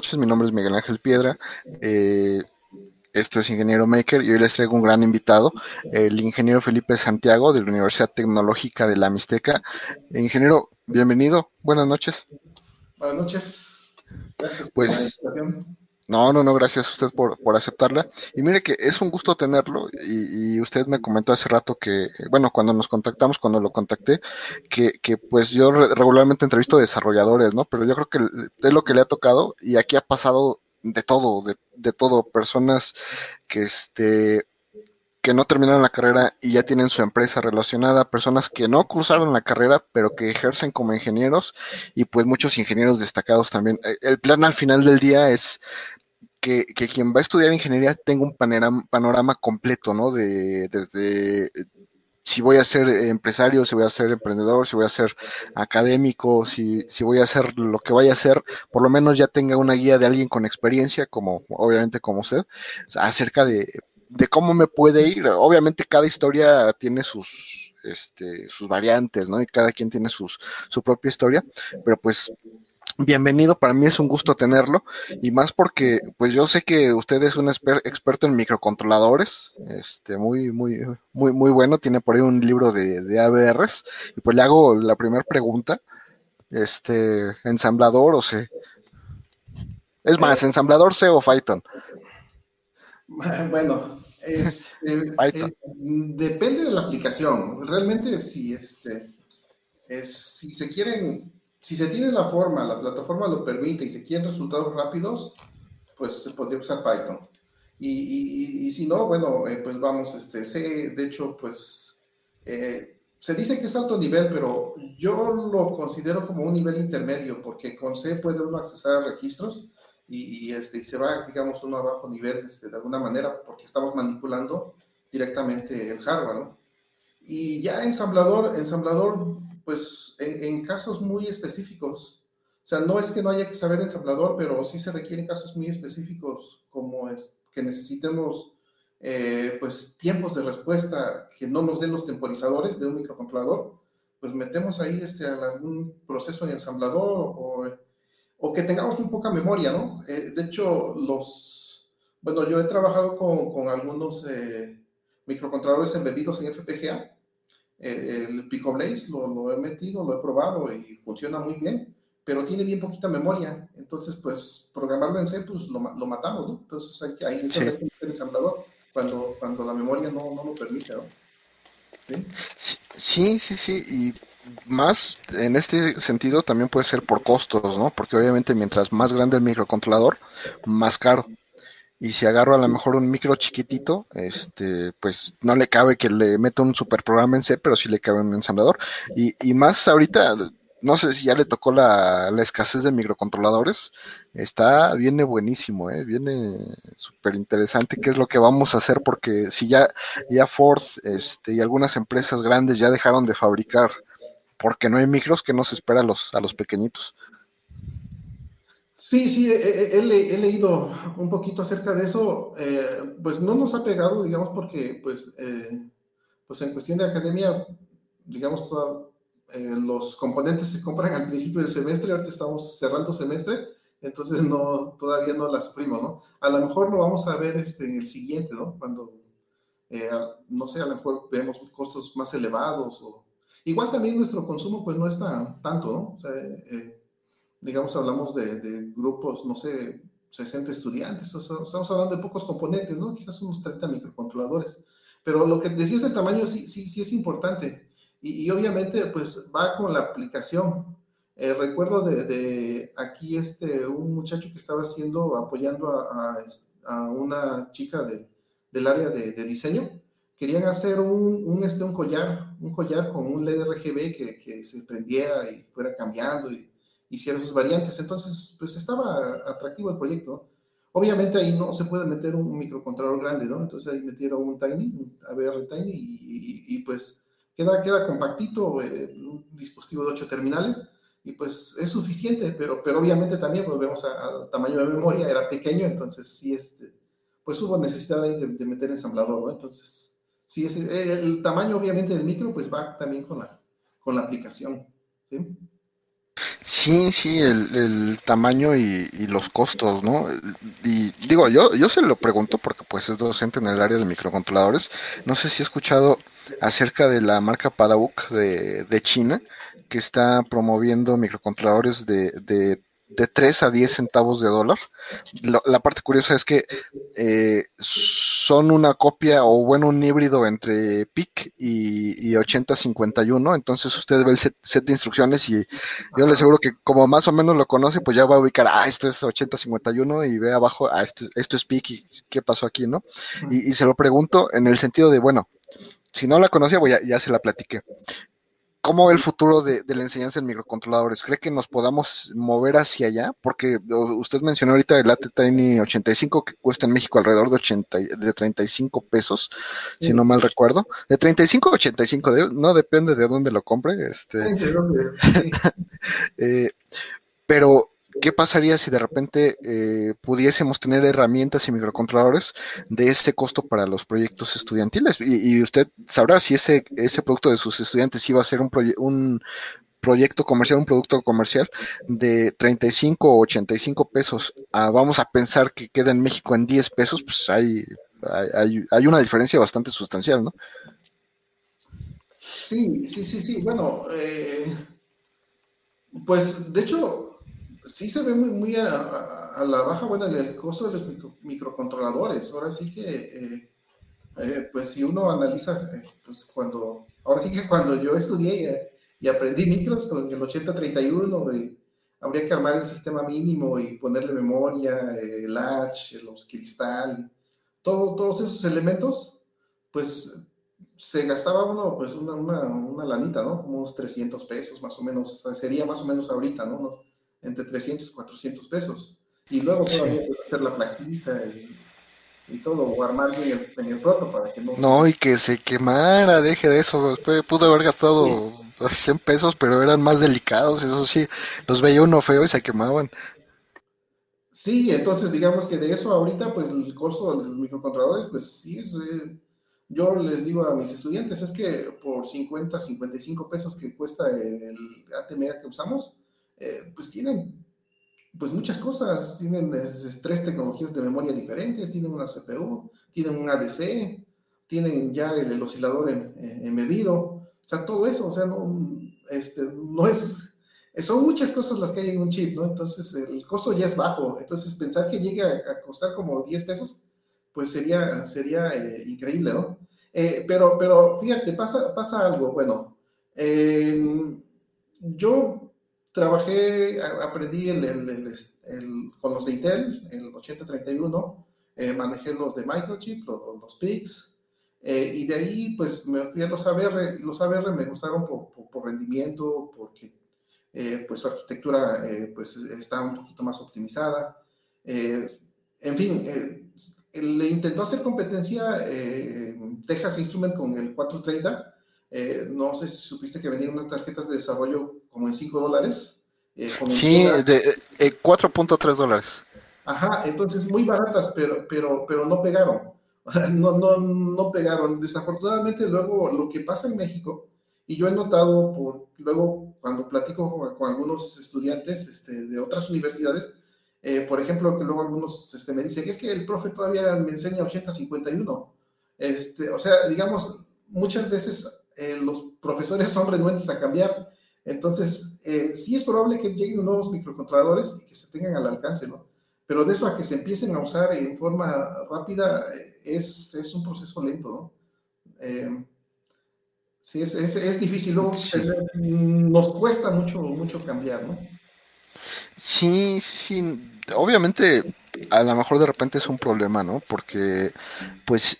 Noches. Mi nombre es Miguel Ángel Piedra. Eh, esto es Ingeniero Maker y hoy les traigo un gran invitado, el ingeniero Felipe Santiago de la Universidad Tecnológica de la Mixteca. Ingeniero, bienvenido. Buenas noches. Buenas noches. Gracias por pues, la invitación. No, no, no, gracias a usted por, por aceptarla. Y mire que es un gusto tenerlo y, usted me comentó hace rato que, bueno, cuando nos contactamos, cuando lo contacté, que, que pues yo regularmente entrevisto desarrolladores, ¿no? Pero yo creo que es lo que le ha tocado y aquí ha pasado de todo, de, de todo, personas que este que no terminaron la carrera y ya tienen su empresa relacionada, personas que no cruzaron la carrera, pero que ejercen como ingenieros y pues muchos ingenieros destacados también. E, el plan al final del día es que, que quien va a estudiar ingeniería tenga un panorama, panorama completo, ¿no? De, desde si voy a ser empresario, si voy a ser emprendedor, si voy a ser académico, si, si voy a hacer lo que vaya a hacer, por lo menos ya tenga una guía de alguien con experiencia, como obviamente como usted, acerca de, de cómo me puede ir. Obviamente cada historia tiene sus, este, sus variantes, ¿no? Y cada quien tiene sus, su propia historia, pero pues bienvenido, para mí es un gusto tenerlo y más porque pues yo sé que usted es un experto en microcontroladores, este muy muy muy muy bueno, tiene por ahí un libro de, de ABRs y pues le hago la primera pregunta, este ensamblador o C. Es más, ensamblador C o Python. Bueno, este, eh, depende de la aplicación. Realmente si este es, si se quieren si se tiene la forma, la plataforma lo permite y se quieren resultados rápidos, pues se podría usar Python. Y, si no, bueno, eh, pues vamos, este, C, de hecho, pues eh, se dice que es alto nivel, pero yo lo considero como un nivel intermedio, porque con C puede uno accesar a registros y, este, se va, digamos, uno a bajo nivel este, de alguna manera, porque estamos manipulando directamente el hardware, ¿no? Y ya ensamblador, ensamblador pues en, casos muy específicos, o sea, no es que no haya que saber ensamblador, pero sí se requieren casos muy específicos como es que necesitemos eh, pues tiempos de respuesta que no nos den los temporizadores de un microcontrolador, pues metemos ahí este, algún proceso de ensamblador o, o que tengamos muy poca memoria, ¿no? Eh, de hecho, los, bueno, yo he trabajado con, con algunos eh, microcontroladores embebidos en FPGA el Pico Blaze lo, he metido, lo he probado y funciona muy bien, pero tiene bien poquita memoria. Entonces, pues, programarlo en C, pues lo, lo matamos, ¿no? Entonces, hay que ahí sí. el ensamblador cuando, cuando la memoria no, no lo permite, ¿no? ¿Sí? sí, sí, Y más en este sentido también puede ser por costos, ¿no? Porque obviamente mientras más grande el microcontrolador, más caro y si agarro a lo mejor un micro chiquitito, este, pues no le cabe que le meta un super programa en C, pero sí le cabe un ensamblador. Y, y más ahorita, no sé si ya le tocó la, la escasez de microcontroladores, está, viene buenísimo, ¿eh? viene súper interesante qué es lo que vamos a hacer, porque si ya, ya Ford este, y algunas empresas grandes ya dejaron de fabricar porque no hay micros, que nos espera a los, a los pequeñitos. Sí, sí, he, leído un poquito acerca de eso. Eh, pues no nos ha pegado, digamos, porque pues, eh, pues en cuestión de academia, digamos, eh, los componentes se compran al principio del semestre, ahorita estamos cerrando semestre, entonces no, todavía no la sufrimos, ¿no? A lo mejor lo vamos a ver este, en el siguiente, ¿no? Cuando, no sé, a lo mejor vemos costos más elevados o... Igual también nuestro consumo pues no está tanto, ¿no? O sea, digamos, hablamos de, grupos, no sé, 60 estudiantes, estamos hablando de pocos componentes, ¿no? Quizás unos 30 microcontroladores. Pero lo que decías del tamaño sí, sí, sí es importante. Y, obviamente, pues va con la aplicación. Eh, recuerdo de, aquí este, un muchacho que estaba haciendo, apoyando a, una chica de, del área de, diseño. Querían hacer un, un, este, un collar, un collar con un LED RGB que, que se prendiera y fuera cambiando y hicieron sus variantes. Entonces, pues estaba atractivo el proyecto. Obviamente ahí no se puede meter un microcontrolador grande, ¿no? Entonces ahí metieron un Tiny, un ABR Tiny, y, pues queda, queda compactito, eh, un dispositivo de 8 terminales, y pues es suficiente, pero, pero obviamente también pues, al tamaño de memoria, era pequeño, entonces sí, este, pues hubo necesidad de, de meter ensamblador, ¿no? Entonces, sí, el tamaño obviamente del micro, pues va también con la, con la aplicación, ¿sí? Sí, sí, el, tamaño y, y, los costos, ¿no? Y digo, yo, yo se lo pregunto porque pues es docente en el área de microcontroladores. No sé si he escuchado acerca de la marca Padauk de, de China, que está promoviendo microcontroladores de, de de 3 a 10 centavos de dólar. La, la parte curiosa es que eh, son una copia o bueno, un híbrido entre PIC y, y 8051. Entonces usted ve el set, set, de instrucciones y yo le aseguro que como más o menos lo conoce, pues ya va a ubicar, ah, esto es 8051 y ve abajo, ah, esto, esto es PIC y qué pasó aquí, ¿no? Y, y, se lo pregunto en el sentido de, bueno, si no la conocía, pues ya, ya se la platiqué. ¿Cómo ve el futuro de, de, la enseñanza en microcontroladores? ¿Cree que nos podamos mover hacia allá? Porque usted mencionó ahorita el AT Tiny 85 que cuesta en México alrededor de 80, de 35 pesos, sí. si no mal recuerdo. De 35 a 85, de, no depende de dónde lo compre. Este, eh, pero ¿qué pasaría si de repente eh, pudiésemos tener herramientas y microcontroladores de ese costo para los proyectos estudiantiles? Y, usted sabrá si ese, ese producto de sus estudiantes iba a ser un, proye un proyecto comercial, un producto comercial de 35 o 85 pesos, a, vamos a pensar que queda en México en 10 pesos, pues hay, hay, hay una diferencia bastante sustancial, ¿no? Sí, sí, sí, sí. Bueno, eh, pues de hecho, sí se ve muy, muy a, a, la baja, bueno, el costo de los micro, microcontroladores. Ahora sí que, eh, eh, pues si uno analiza, eh, pues cuando, ahora sí que cuando yo estudié y, y aprendí micros con el 8031, y habría que armar el sistema mínimo y ponerle memoria, el latch, los cristal, todo, todos esos elementos, pues se gastaba uno, pues una, una, una lanita, ¿no? Unos 300 pesos más o menos, sería más o menos ahorita, ¿no? Unos entre 300 y 400 pesos. Y luego todavía sí. hacer la plaquita y, y, todo, o armar en el, el proto para que no... No, y que se quemara, deje de eso. Pudo haber gastado sí. 100 pesos, pero eran más delicados, eso sí. Los veía uno feo y se quemaban. Sí, entonces digamos que de eso ahorita, pues el costo de los microcontroladores, pues sí, es... Eh, yo les digo a mis estudiantes, es que por 50, 55 pesos que cuesta el ATMA que usamos, eh, pues tienen pues muchas cosas, tienen tres tecnologías de memoria diferentes, tienen una CPU, tienen un ADC, tienen ya el, oscilador en, en, embebido, o sea, todo eso, o sea, no, este, no es, son muchas cosas las que hay en un chip, ¿no? Entonces, el costo ya es bajo, entonces pensar que llegue a, costar como 10 pesos, pues sería, sería eh, increíble, ¿no? Eh, pero, pero fíjate, pasa, pasa algo, bueno, eh, yo trabajé, aprendí el, el, el, con los de Intel, el 8031, eh, manejé los de Microchip, los, los PICs, eh, y de ahí pues me fui a los ABR, los ABR me gustaron por, por, por rendimiento, porque eh, pues su arquitectura eh, pues está un poquito más optimizada, eh, en fin, le intentó hacer competencia Texas Instrument con el 430, eh, no sé si supiste que vendían unas tarjetas de desarrollo como en 5 dólares. Eh, sí, de eh, 4.3 dólares. Ajá, entonces muy baratas, pero, pero, pero no pegaron. No, no, no pegaron. Desafortunadamente luego lo que pasa en México, y yo he notado por, luego cuando platico con, con algunos estudiantes este, de otras universidades, eh, por ejemplo, que luego algunos este, me dicen, es que el profe todavía me enseña 80-51. Este, o sea, digamos, muchas veces eh, los profesores son renuentes a cambiar. Entonces, eh, sí es probable que lleguen nuevos microcontroladores y que se tengan al alcance, ¿no? Pero de eso a que se empiecen a usar en forma rápida es, es un proceso lento, ¿no? Eh, sí, es, es, es difícil. Luego, sí. nos cuesta mucho, mucho cambiar, ¿no? Sí, sí. Obviamente, a lo mejor de repente es un problema, ¿no? Porque, pues,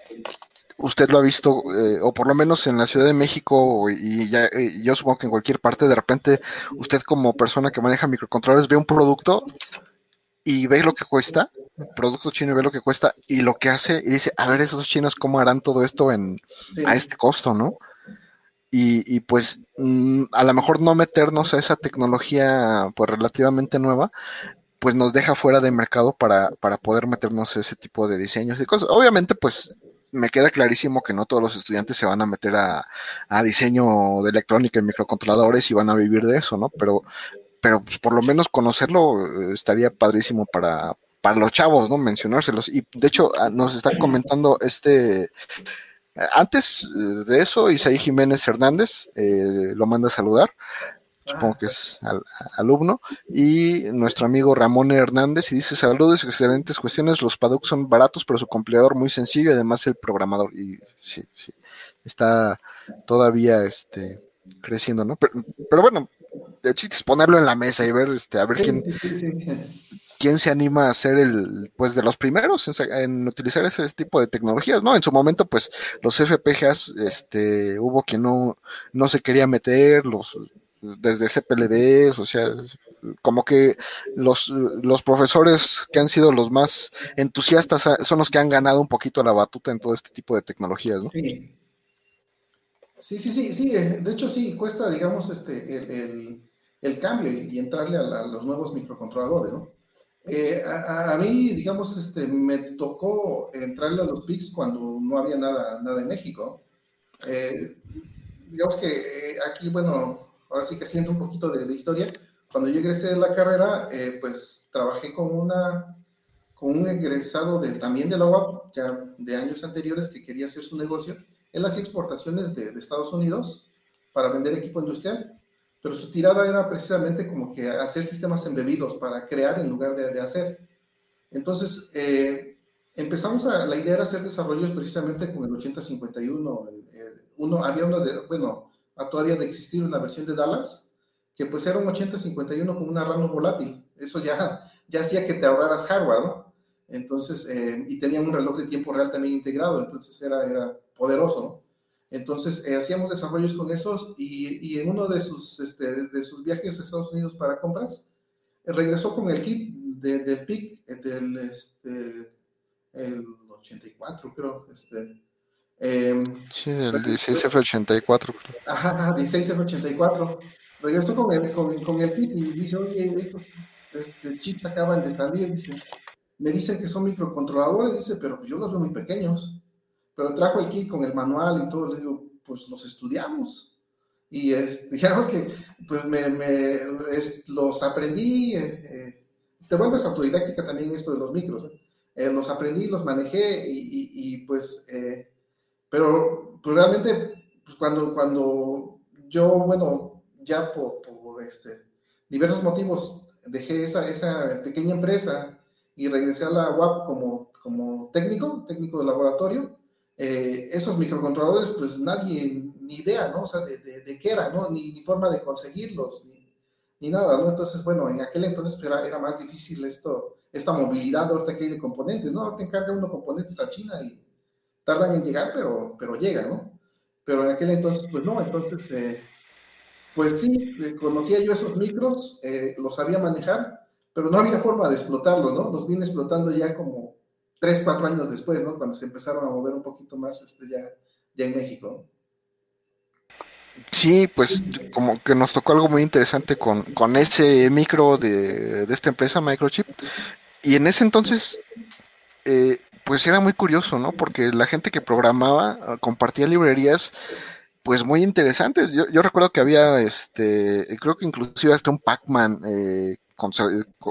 usted lo ha visto, eh, o por lo menos en la Ciudad de México, y ya, y yo supongo que en cualquier parte, de repente, usted como persona que maneja microcontroladores ve un producto y ve lo que cuesta, producto chino y ve lo que cuesta, y lo que hace, y dice, a ver, esos chinos, ¿cómo harán todo esto en, sí. a este costo, no? Y, y pues mm, a lo mejor no meternos a esa tecnología pues relativamente nueva, pues nos deja fuera de mercado para, para poder meternos a ese tipo de diseños y cosas. Obviamente, pues me queda clarísimo que no todos los estudiantes se van a meter a, diseño de electrónica y microcontroladores y van a vivir de eso, ¿no? Pero pero pues, por lo menos conocerlo estaría padrísimo para, para los chavos, ¿no? Mencionárselos. Y de hecho, ah, nos está comentando este. Antes de eso, Isaí Jiménez Hernández eh, lo manda a saludar supongo que es alumno, y nuestro amigo Ramón Hernández y dice saludos, excelentes cuestiones, los Paddock son baratos, pero su compleador muy sencillo y además el programador, y sí, sí, está todavía este creciendo, ¿no? Pero, bueno, el chiste es ponerlo en la mesa y ver, este, a ver quién, quién se anima a ser el, pues de los primeros en, utilizar ese tipo de tecnologías, ¿no? En su momento, pues, los FPGAs, este, hubo quien no, no se quería meter, los, desde CPLD, o sea, como que los, los profesores que han sido los más entusiastas son los que han ganado un poquito la batuta en todo este tipo de tecnologías, ¿no? Sí. Sí, sí, sí, eh, De hecho, sí, cuesta, digamos, este, el, cambio y, entrarle a, los nuevos microcontroladores, ¿no? Eh, a, mí, digamos, este, me tocó entrarle a los PICs cuando no había nada, nada en México. Eh, digamos que aquí, bueno, ahora sí que siento un poquito de, historia. Cuando yo egresé de la carrera, eh, pues trabajé con, una, con un egresado de, también de la UAP, ya de años anteriores, que quería hacer su negocio. Él hacía exportaciones de, Estados Unidos para vender equipo industrial, pero su tirada era precisamente como que hacer sistemas embebidos para crear en lugar de, hacer. Entonces, eh, empezamos a, la idea era hacer desarrollos precisamente con el 8051. uno, había uno de, bueno, todavía de existir una versión de Dallas, que pues era un 8051 con una RAM volátil. Eso ya, ya hacía que te ahorraras hardware, ¿no? Entonces, eh, y tenía un reloj de tiempo real también integrado, entonces era, era poderoso, ¿no? Entonces, eh, hacíamos desarrollos con esos y, y en uno de sus, este, de sus viajes a Estados Unidos para compras, regresó con el kit del PIC, del este, el 84, creo, este, Em, sí, del 16F84. Ajá, 16F84. Regresó con el, con, con el kit y dice, oye, estos este, chips acaban de salir, dice, me dicen que son microcontroladores, dice, pero yo los veo muy pequeños. Pero trajo el kit con el manual y todo, le digo, pues los estudiamos. Y es, digamos que pues me, me los aprendí, eh, eh, te vuelves autodidáctica también esto de los micros. Eh, los aprendí, los manejé y, y, y pues pero, pues, realmente, pues cuando, cuando yo, bueno, ya por, este, diversos motivos dejé esa, esa pequeña empresa y regresé a la UAP como, como técnico, técnico de laboratorio, eh, esos microcontroladores, pues nadie, ni idea, ¿no? O sea, de, de, qué era, ¿no? Ni, ni, forma de conseguirlos, ni, ni, nada, ¿no? Entonces, bueno, en aquel entonces pues, era, era, más difícil esto, esta movilidad ahorita que hay de componentes, ¿no? Ahorita encarga uno componentes a China y tardan en llegar, pero, pero llegan, ¿no? Pero en aquel entonces, pues no, entonces, eh, pues sí, eh, conocía yo esos micros, eh, los sabía manejar, pero no había forma de explotarlos, ¿no? Los vine explotando ya como tres, cuatro años después, ¿no? Cuando se empezaron a mover un poquito más este, ya, ya en México. Sí, pues como que nos tocó algo muy interesante con, con ese micro de, de, esta empresa, Microchip. Y en ese entonces, eh, pues era muy curioso, ¿no? Porque la gente que programaba ah, compartía librerías pues muy interesantes. Yo, yo recuerdo que había, este, creo que inclusive hasta un Pac-Man eh,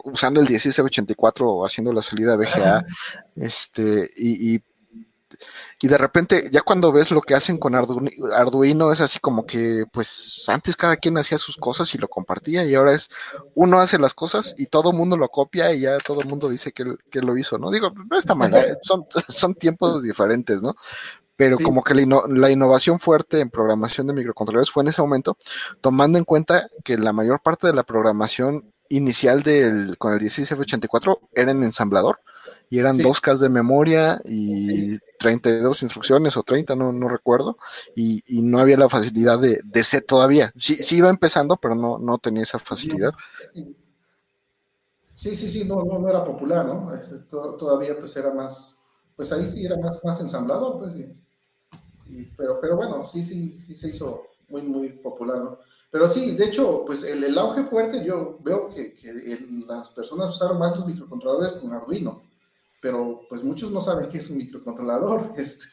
usando el 1684 haciendo la salida VGA, este, y, y y de repente, ya cuando ves lo que hacen con Arduino, es así como que, pues antes cada quien hacía sus cosas y lo compartía, y ahora es uno hace las cosas y todo el mundo lo copia y ya todo el mundo dice que, que lo hizo, ¿no? Digo, no está mal, ¿eh? son, son tiempos diferentes, ¿no? Pero como que la, la, innovación fuerte en programación de microcontroladores fue en ese momento, tomando en cuenta que la mayor parte de la programación inicial del, con el 16F84 era en ensamblador y eran dos Ks de memoria y 32 instrucciones o 30, no, no recuerdo, y, y, no había la facilidad de, de C todavía. Sí, sí iba empezando, pero no, no tenía esa facilidad. Sí, sí, sí, no, no, no era popular, ¿no? Este, todavía pues era más, pues ahí sí era más, más ensamblador, pues sí. pero, pero bueno, sí, sí, sí se hizo muy, muy popular, ¿no? Pero sí, de hecho, pues el, el auge fuerte, yo veo que, que las personas usaron más los microcontroladores con Arduino pero pues muchos no saben qué es un microcontrolador. Este,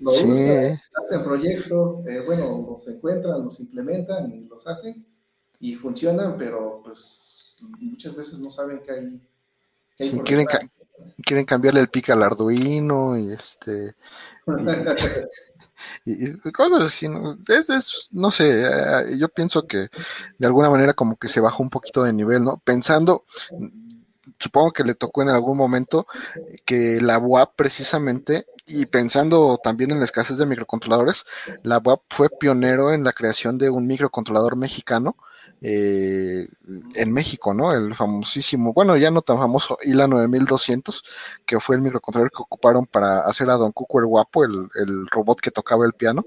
lo buscan, hacen proyectos, eh, bueno, los encuentran, los implementan y los hacen, y funcionan, pero pues muchas veces no saben que hay. Que quieren, quieren cambiarle el pica al Arduino y este. y, cosas así, ¿no? Es, no sé, eh, yo pienso que de alguna manera como que se bajó un poquito de nivel, ¿no? Pensando, supongo que le tocó en algún momento que la UAP precisamente, y pensando también en la escasez de microcontroladores, la UAP fue pionero en la creación de un microcontrolador mexicano eh, en México, ¿no? El famosísimo, bueno, ya no tan famoso ILA 9200, que fue el microcontrolador que ocuparon para hacer a Don Cuco el guapo, el, robot que tocaba el piano.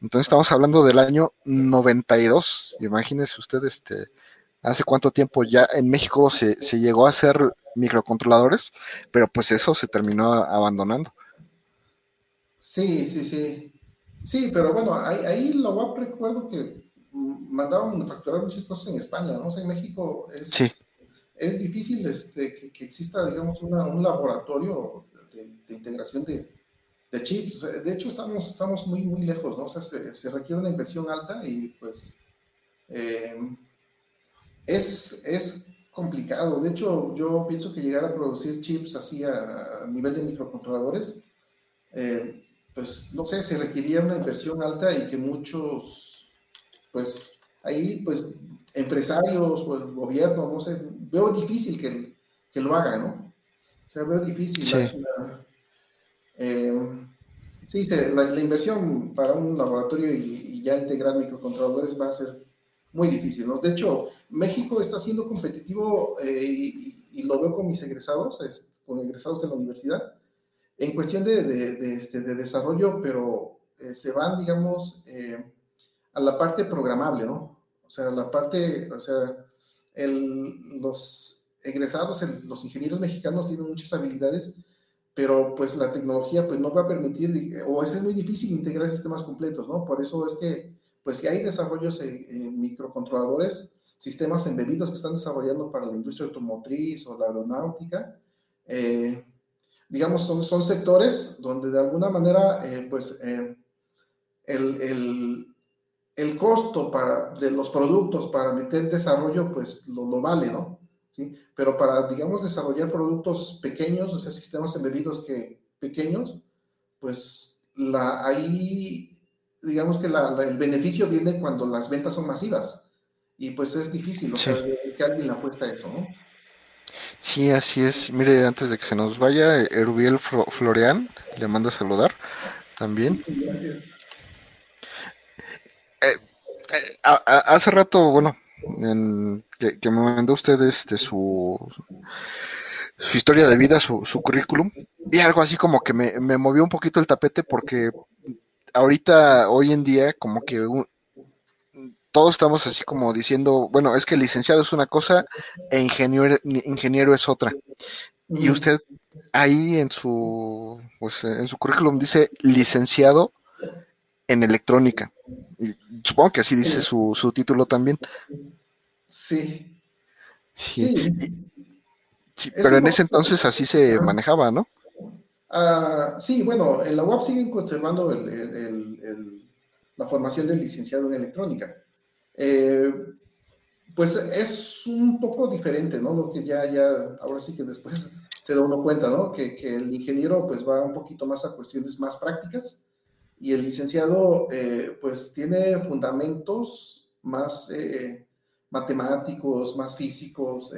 Entonces estamos hablando del año 92, imagínese usted, este, hace cuánto tiempo ya en México se, se llegó a hacer microcontroladores, pero pues eso se terminó abandonando. Sí, sí, sí. Sí, pero bueno, ahí, ahí lo recuerdo que mandaban manufacturar muchas cosas en España, ¿no? O sea, en México es, es difícil este, que, exista, digamos, un laboratorio de, integración de, chips. De hecho, estamos, estamos muy, muy lejos, ¿no? O sea, se, requiere una inversión alta y pues eh, es, es complicado. De hecho, yo pienso que llegar a producir chips así a, nivel de microcontroladores, eh, pues no sé, se requeriría una inversión alta y que muchos pues ahí, pues, empresarios o el gobierno, no sé, veo difícil que, que lo hagan, ¿no? O sea, veo difícil. Sí, eh, sí la, inversión para un laboratorio y, ya integrar microcontroladores va a ser muy difícil, ¿no? De hecho, México está siendo competitivo eh, y, lo veo con mis egresados, con egresados de la universidad, en cuestión de, de, este, de desarrollo, pero eh, se van, digamos, a la parte programable, ¿no? O sea, la parte, o sea, el, los egresados, los ingenieros mexicanos tienen muchas habilidades, pero pues la tecnología pues no va a permitir, o es muy difícil integrar sistemas completos, ¿no? Por eso es que, pues si hay desarrollos en, microcontroladores, sistemas embebidos que están desarrollando para la industria automotriz o la aeronáutica, eh, digamos, son, son sectores donde de alguna manera, eh, pues, eh, el, el, el costo para, de los productos para meter desarrollo, pues lo, vale, ¿no? ¿Sí? Pero para, digamos, desarrollar productos pequeños, o sea, sistemas embebidos que pequeños, pues la, ahí, digamos que la, el beneficio viene cuando las ventas son masivas. Y pues es difícil, o sea, que alguien apuesta a eso, ¿no? Sí, así es. Mire, antes de que se nos vaya, Erubiel Floreán le manda a saludar también. Sí, eh, eh, hace rato, bueno, que, me mandó usted este, su, su historia de vida, su, currículum, y algo así como que me, movió un poquito el tapete porque ahorita, hoy en día, como que todos estamos así como diciendo, bueno, es que licenciado es una cosa e ingeniero, ingeniero es otra. Y usted ahí en su, pues, en su currículum dice licenciado en electrónica. Y supongo que así dice su, su título también. Sí. Sí. pero en ese entonces así se manejaba, ¿no? Uh, sí, bueno, en la UAP siguen conservando la formación del licenciado en electrónica. Eh, pues es un poco diferente, ¿no? Lo que ya, ya, ahora sí que después se da uno cuenta, ¿no? Que, el ingeniero pues va un poquito más a cuestiones más prácticas y el licenciado eh, pues tiene fundamentos más eh, matemáticos, más físicos,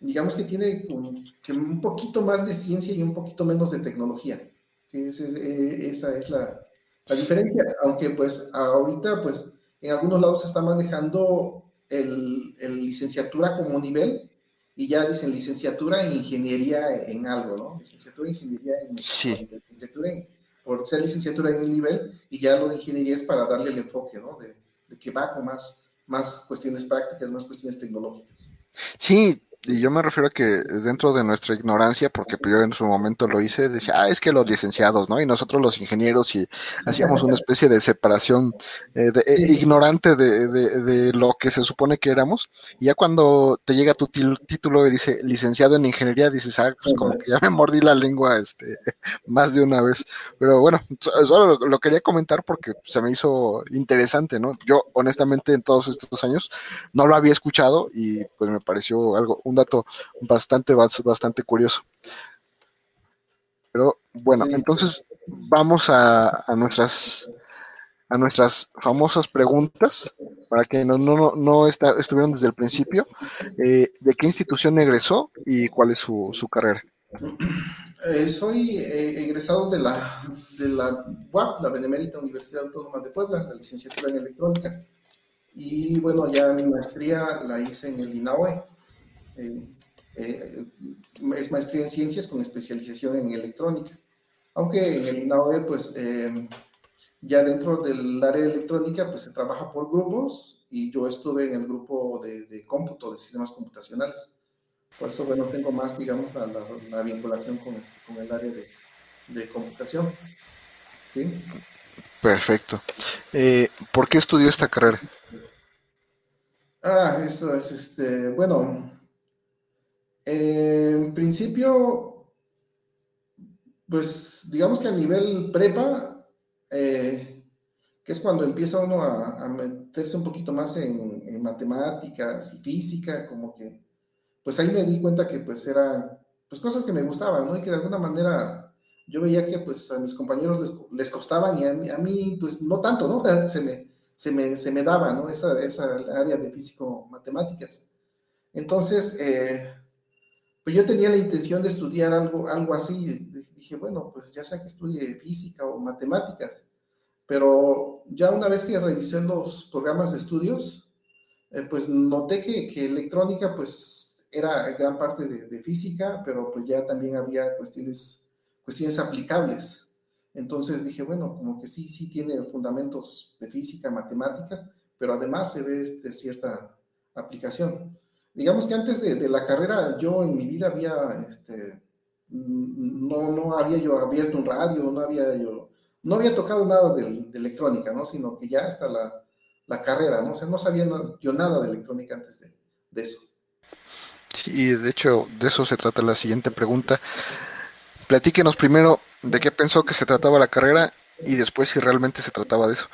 digamos que tiene un, poquito más de ciencia y un poquito menos de tecnología. ¿sí? esa es la, la, diferencia, aunque pues ahorita pues en algunos lados se está manejando el, el licenciatura como nivel y ya dicen licenciatura en ingeniería en algo, ¿no? Licenciatura en ingeniería en, sí. licenciatura en por ser licenciatura en el nivel y ya lo de ingeniería es para darle el enfoque, ¿no? De, que va con más, más cuestiones prácticas, más cuestiones tecnológicas. Sí, y yo me refiero a que dentro de nuestra ignorancia, porque yo en su momento lo hice, decía, ah, es que los licenciados, ¿no? Y nosotros los ingenieros y hacíamos una especie de separación eh, de, eh, ignorante de, de, lo que se supone que éramos. Y ya cuando te llega tu título y dice licenciado en ingeniería, dices, ah, pues como que ya me mordí la lengua este, más de una vez. Pero bueno, solo lo, quería comentar porque se me hizo interesante, ¿no? Yo honestamente en todos estos años no lo había escuchado y pues me pareció algo un dato bastante, bastante curioso. Pero bueno, entonces vamos a, nuestras a nuestras famosas preguntas para que no, no, no está, estuvieron desde el principio. Eh, ¿De qué institución egresó y cuál es su, su carrera? Eh, soy eh, egresado de la, de la UAP, la Benemérita Universidad Autónoma de Puebla, la licenciatura en electrónica. Y bueno, ya mi maestría la hice en el INAOE, eh, es maestría en ciencias con especialización en electrónica. Aunque en el INAOE, pues eh, ya dentro del área electrónica, pues se trabaja por grupos y yo estuve en el grupo de, cómputo, de sistemas computacionales. Por eso, bueno, tengo más, digamos, la, vinculación con, el área de, computación. ¿Sí? Perfecto. Eh, ¿Por qué estudió esta carrera? Ah, eso es, este, bueno, en principio, pues digamos que a nivel prepa, eh, que es cuando empieza uno a, meterse un poquito más en, matemáticas y física, como que, pues ahí me di cuenta que pues eran pues cosas que me gustaban, ¿no? Y que de alguna manera yo veía que pues a mis compañeros les, les costaban y a mí, a mí, pues no tanto, ¿no? Se me, se me, se me daba, ¿no? Esa, esa área de físico-matemáticas. Entonces, eh, pues yo tenía la intención de estudiar algo, algo así. Dije, bueno, pues ya sea que estudie física o matemáticas. Pero ya una vez que revisé los programas de estudios, eh, pues noté que, que, electrónica pues era gran parte de, física, pero pues ya también había cuestiones, cuestiones aplicables. Entonces dije, bueno, como que sí, sí tiene fundamentos de física, matemáticas, pero además se ve este, cierta aplicación digamos que antes de, la carrera yo en mi vida había, este, no, no había yo abierto un radio, no había yo, no había tocado nada de, electrónica, ¿no? Sino que ya hasta la, la, carrera, ¿no? O sea, no sabía yo nada de electrónica antes de, de eso. Sí, de hecho, de eso se trata la siguiente pregunta. Platíquenos primero de qué pensó que se trataba la carrera y después si realmente se trataba de eso.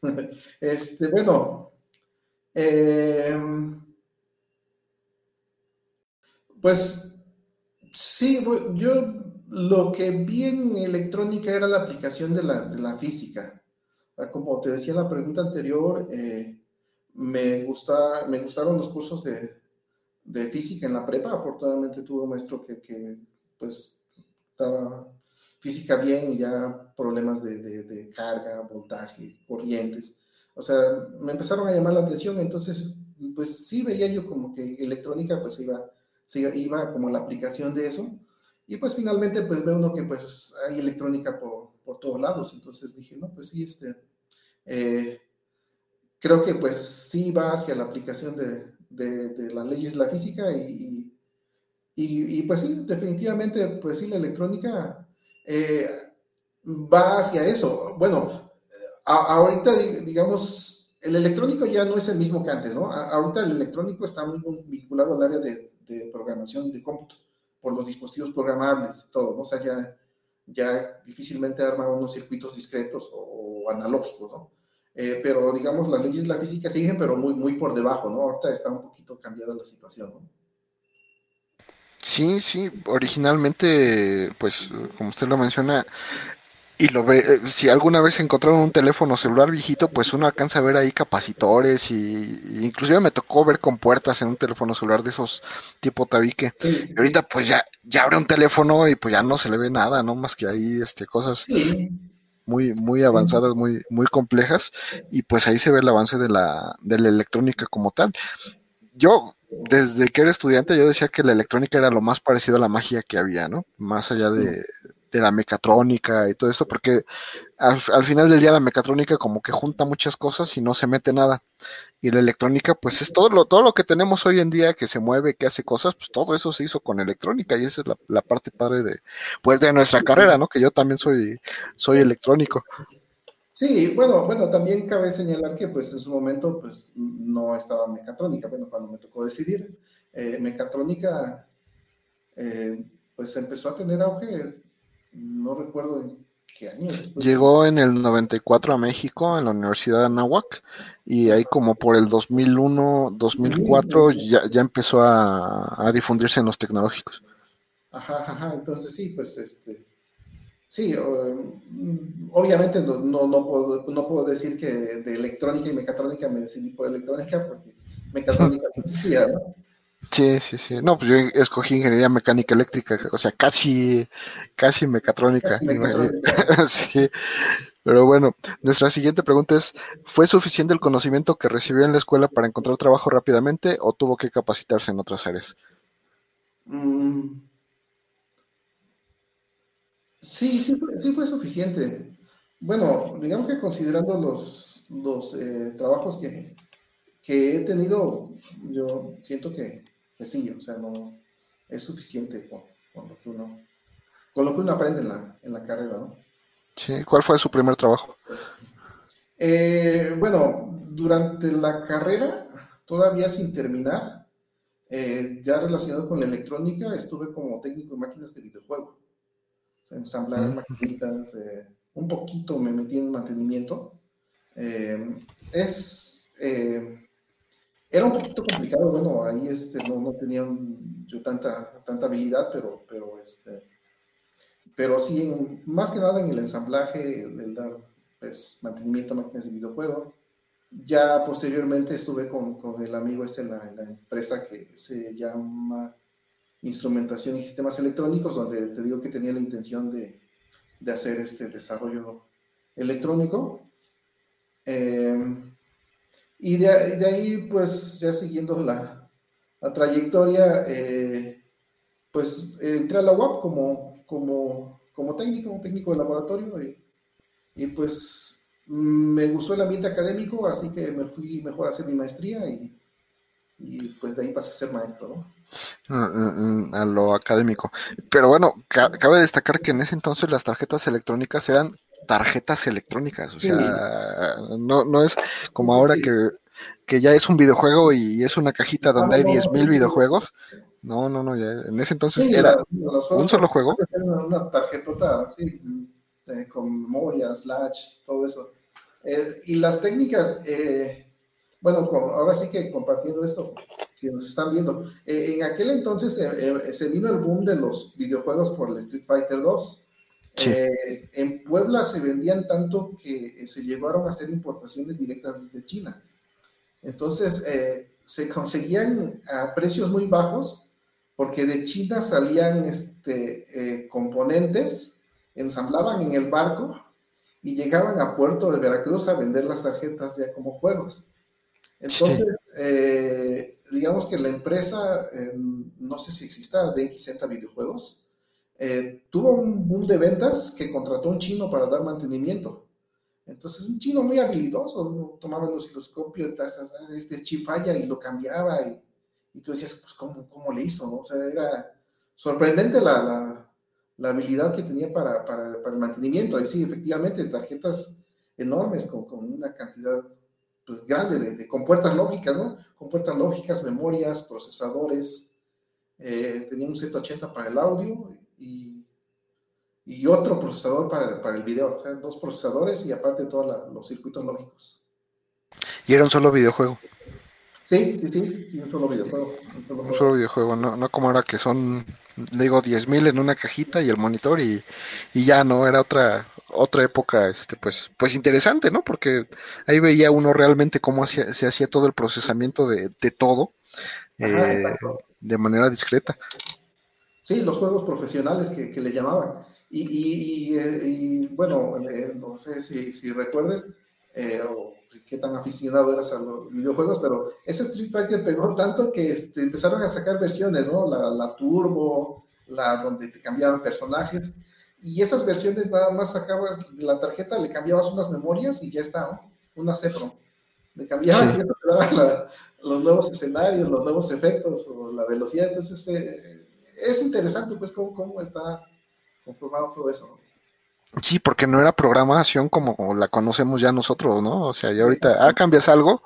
Este, bueno, eh, pues sí, yo lo que vi en electrónica era la aplicación de la, física. Como te decía en la pregunta anterior, eh, me, gusta, me gustaron los cursos de, física en la prepa. Afortunadamente tuve un maestro que, pues estaba física bien y ya problemas de, de, carga, voltaje, corrientes. O sea, me empezaron a llamar la atención, entonces, pues sí veía yo como que electrónica pues iba se iba como la aplicación de eso. Y pues finalmente pues ve uno que pues hay electrónica por, por todos lados. Entonces dije, no, pues sí, este, eh, creo que pues sí va hacia la aplicación de, de, las leyes de la física y, y, pues sí, definitivamente pues sí, la electrónica eh, va hacia eso. Bueno, ahorita digamos, el electrónico ya no es el mismo que antes, ¿no? ahorita el electrónico está muy vinculado al área de, de programación de cómputo, por los dispositivos programables, todo, ¿no? O sea, ya, ya difícilmente arma unos circuitos discretos o, analógicos, ¿no? Eh, pero digamos, las leyes de la física siguen, pero muy, muy por debajo, ¿no? Ahorita está un poquito cambiada la situación, ¿no? Sí, sí, originalmente, pues, como usted lo menciona, y lo ve, eh, si alguna vez encontraron un teléfono celular viejito, pues uno alcanza a ver ahí capacitores y, inclusive me tocó ver con puertas en un teléfono celular de esos tipo tabique. Y ahorita pues ya, ya abre un teléfono y pues ya no se le ve nada, ¿no? Más que ahí este cosas muy, muy avanzadas, muy, muy complejas, y pues ahí se ve el avance de la, de la electrónica como tal. Yo, desde que era estudiante, yo decía que la electrónica era lo más parecido a la magia que había, ¿no? Más allá de, de la mecatrónica y todo eso, porque al, final del día la mecatrónica como que junta muchas cosas y no se mete nada. Y la electrónica, pues es todo lo, todo lo que tenemos hoy en día que se mueve, que hace cosas, pues todo eso se hizo con electrónica y esa es la, la parte padre de, pues de nuestra carrera, ¿no? Que yo también soy, soy electrónico. Sí, bueno, bueno, también cabe señalar que pues en su momento pues no estaba mecatrónica, bueno, cuando me tocó decidir, eh, mecatrónica eh, pues empezó a tener auge, no recuerdo en qué año. Llegó en el 94 a México, en la Universidad de Anáhuac, y ahí como por el 2001, 2004 ya, ya empezó a, a difundirse en los tecnológicos. Ajá, ajá, entonces sí, pues este Sí, mm, obviamente no, no, puedo, no puedo decir que de electrónica y mecatrónica me decidí por electrónica porque mecatrónica existía, ¿no? Sí, sí, sí. No, pues yo escogí ingeniería mecánica eléctrica, o sea, casi, casi mecatrónica. sí. Pero bueno, nuestra siguiente pregunta es, ¿fue suficiente el conocimiento que recibió en la escuela para encontrar trabajo rápidamente o tuvo que capacitarse en otras áreas? Mm, Sí, sí sí fue suficiente. Bueno, digamos que considerando los, los eh, trabajos que, que, he tenido, yo siento que, sí, o sea, no es suficiente con, lo, que uno, con lo que uno aprende en la, en la carrera, ¿no? Sí, ¿cuál fue su primer trabajo? Eh, bueno, durante la carrera, todavía sin terminar, eh, ya relacionado con la electrónica, estuve como técnico en máquinas de videojuego ensamblar maquinitas, eh, un poquito me metí en mantenimiento. Es, era un poquito complicado, bueno, ahí este, no, no tenía yo tanta, tanta habilidad, pero, pero, este, pero sí, más que nada en el ensamblaje, el, dar pues, mantenimiento a máquinas de videojuego. Ya posteriormente estuve con, con el amigo este en la, empresa que se llama instrumentación y sistemas electrónicos, donde te digo que tenía la intención de, de hacer este desarrollo electrónico. Eh, y de, de, ahí, pues ya siguiendo la, la trayectoria, eh, pues entré a la UAP como, como, como técnico, un técnico de laboratorio, y, y, pues me gustó el ambiente académico, así que me fui mejor a hacer mi maestría y, y pues de ahí pasé a ser maestro, ¿no? Mm, mm, a lo académico. Pero bueno, cabe destacar que en ese entonces las tarjetas electrónicas eran tarjetas electrónicas, o sea, no, no es como ahora que, que, ya es un videojuego y es una cajita donde hay 10.000 videojuegos. No, no, no, ya en ese entonces era un solo juego. Una tarjetota, sí, eh, con memoria, slash, todo eso. Eh, y las técnicas, eh, bueno, ahora sí que compartiendo esto que nos están viendo, eh, en aquel entonces se vino el boom de los videojuegos por el Street Fighter 2. En Puebla se vendían tanto que se llegaron a hacer importaciones directas desde China. Entonces se conseguían a precios muy bajos porque de China salían este, componentes, ensamblaban en el barco y llegaban a Puerto de Veracruz a vender las tarjetas ya como juegos. Entonces, eh, digamos que la empresa, no sé si exista, DXZ Videojuegos, eh, tuvo un boom de ventas que contrató un chino para dar mantenimiento. Entonces, un chino muy habilidoso, tomaba el osciloscopio, este chip falla y lo cambiaba, y, y tú decías, pues, ¿cómo, ¿cómo, le hizo? O sea, era sorprendente la, la, la habilidad que tenía para, para, para, el mantenimiento. Y sí, efectivamente, tarjetas enormes con, con una cantidad pues, grande de, de, con puertas lógicas, ¿no? Con puertas lógicas, memorias, procesadores. Eh, tenía un 180 para el audio y, y otro procesador para, para, el video. O sea, dos procesadores y aparte todos los circuitos lógicos. ¿Y era un solo videojuego? Sí, sí, sí, sí un solo videojuego. Un solo, un solo videojuego, no, no como ahora que son, digo, 10.000 en una cajita y el monitor y, y ya no, era otra, otra época, este, pues, pues interesante, ¿no? Porque ahí veía uno realmente cómo se hacía todo el procesamiento de, todo eh, de manera discreta. Sí, los juegos profesionales que, que le llamaban. Y, y, bueno, eh, no sé si, si recuerdes eh, o qué tan aficionado eras a los videojuegos, pero ese Street Fighter pegó tanto que este, empezaron a sacar versiones, ¿no? La, la Turbo, la donde te cambiaban personajes y esas versiones nada más sacabas de la tarjeta, le cambiabas unas memorias y ya está, ¿no? Una CEPROM. Le cambiabas y te los nuevos escenarios, los nuevos efectos o la velocidad. Entonces, eh, es interesante, pues, cómo, cómo está conformado todo eso. Sí, porque no era programación como la conocemos ya nosotros, ¿no? O sea, ya ahorita, ah, cambias algo,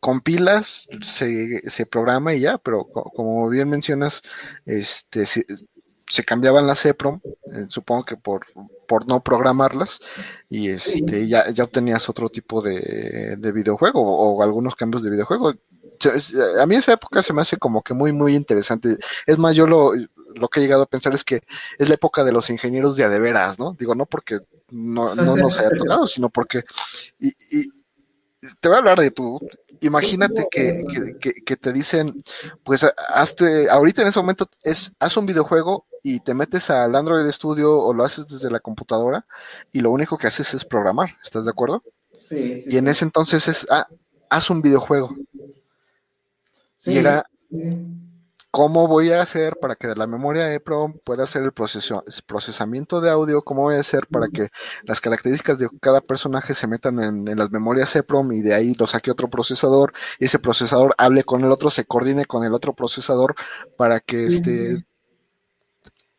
compilas, se, se programa y ya, pero como bien mencionas, este, se, se cambiaban las EPROM, eh, supongo que por, por no programarlas, y este, ya, ya obtenías otro tipo de, de videojuego o, algunos cambios de videojuego. A mí esa época se me hace como que muy, muy interesante. Es más, yo lo, lo que he llegado a pensar es que es la época de los ingenieros de adeveras, ¿no? Digo, no porque no, no nos haya tocado, sino porque... Y, y, te voy a hablar de tu... Imagínate que, que, que, te dicen, pues hazte, ahorita en ese momento es, haz un videojuego y te metes al Android Studio o lo haces desde la computadora y lo único que haces es programar, ¿estás de acuerdo? Sí, sí. Y en ese entonces es, ah, haz un videojuego. Sí, y era, ¿Cómo voy a hacer para que de la memoria EPROM pueda hacer el proceso, procesamiento de audio? ¿Cómo voy a hacer para que las características de cada personaje se metan en, las memorias EPROM y de ahí lo saque otro procesador y ese procesador hable con el otro, se coordine con el otro procesador para que este...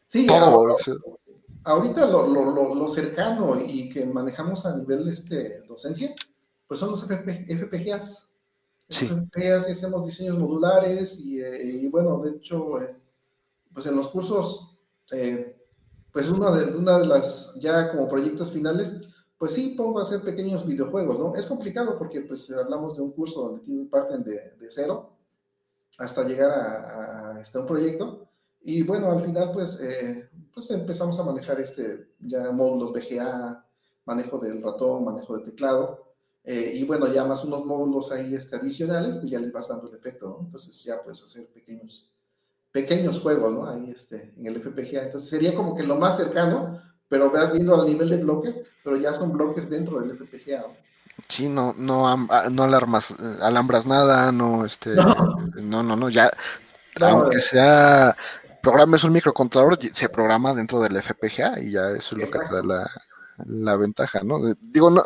Sí, todo, ahorita lo, lo, lo, cercano y que manejamos a nivel este, docencia, pues son los FPGAs. Sí. hacemos diseños modulares eh, y, bueno, de hecho, eh, pues en los cursos, eh, pues una de, una de las ya como proyectos finales, pues sí pongo a hacer pequeños videojuegos, ¿no? Es complicado porque pues hablamos de un curso donde parten de, de cero hasta llegar a, a este, un proyecto y bueno, al final pues, pues empezamos a manejar este ya módulos VGA, manejo del ratón, manejo de teclado, eh, y bueno, ya más unos módulos ahí este, adicionales, pues ya les vas dando el efecto, ¿no? Entonces ya puedes hacer pequeños, pequeños juegos, ¿no? Ahí este, en el FPGA. Entonces sería como que lo más cercano, pero veas viendo al nivel de bloques, pero ya son bloques dentro del FPGA. ¿no? Sí, no, no, ah, no alarmas, eh, alambras nada, no, este, no, no, no, ya, aunque sea, programes un microcontrolador, se programa dentro del FPGA y ya eso es lo que te da la, la ventaja, ¿no? Digo, no,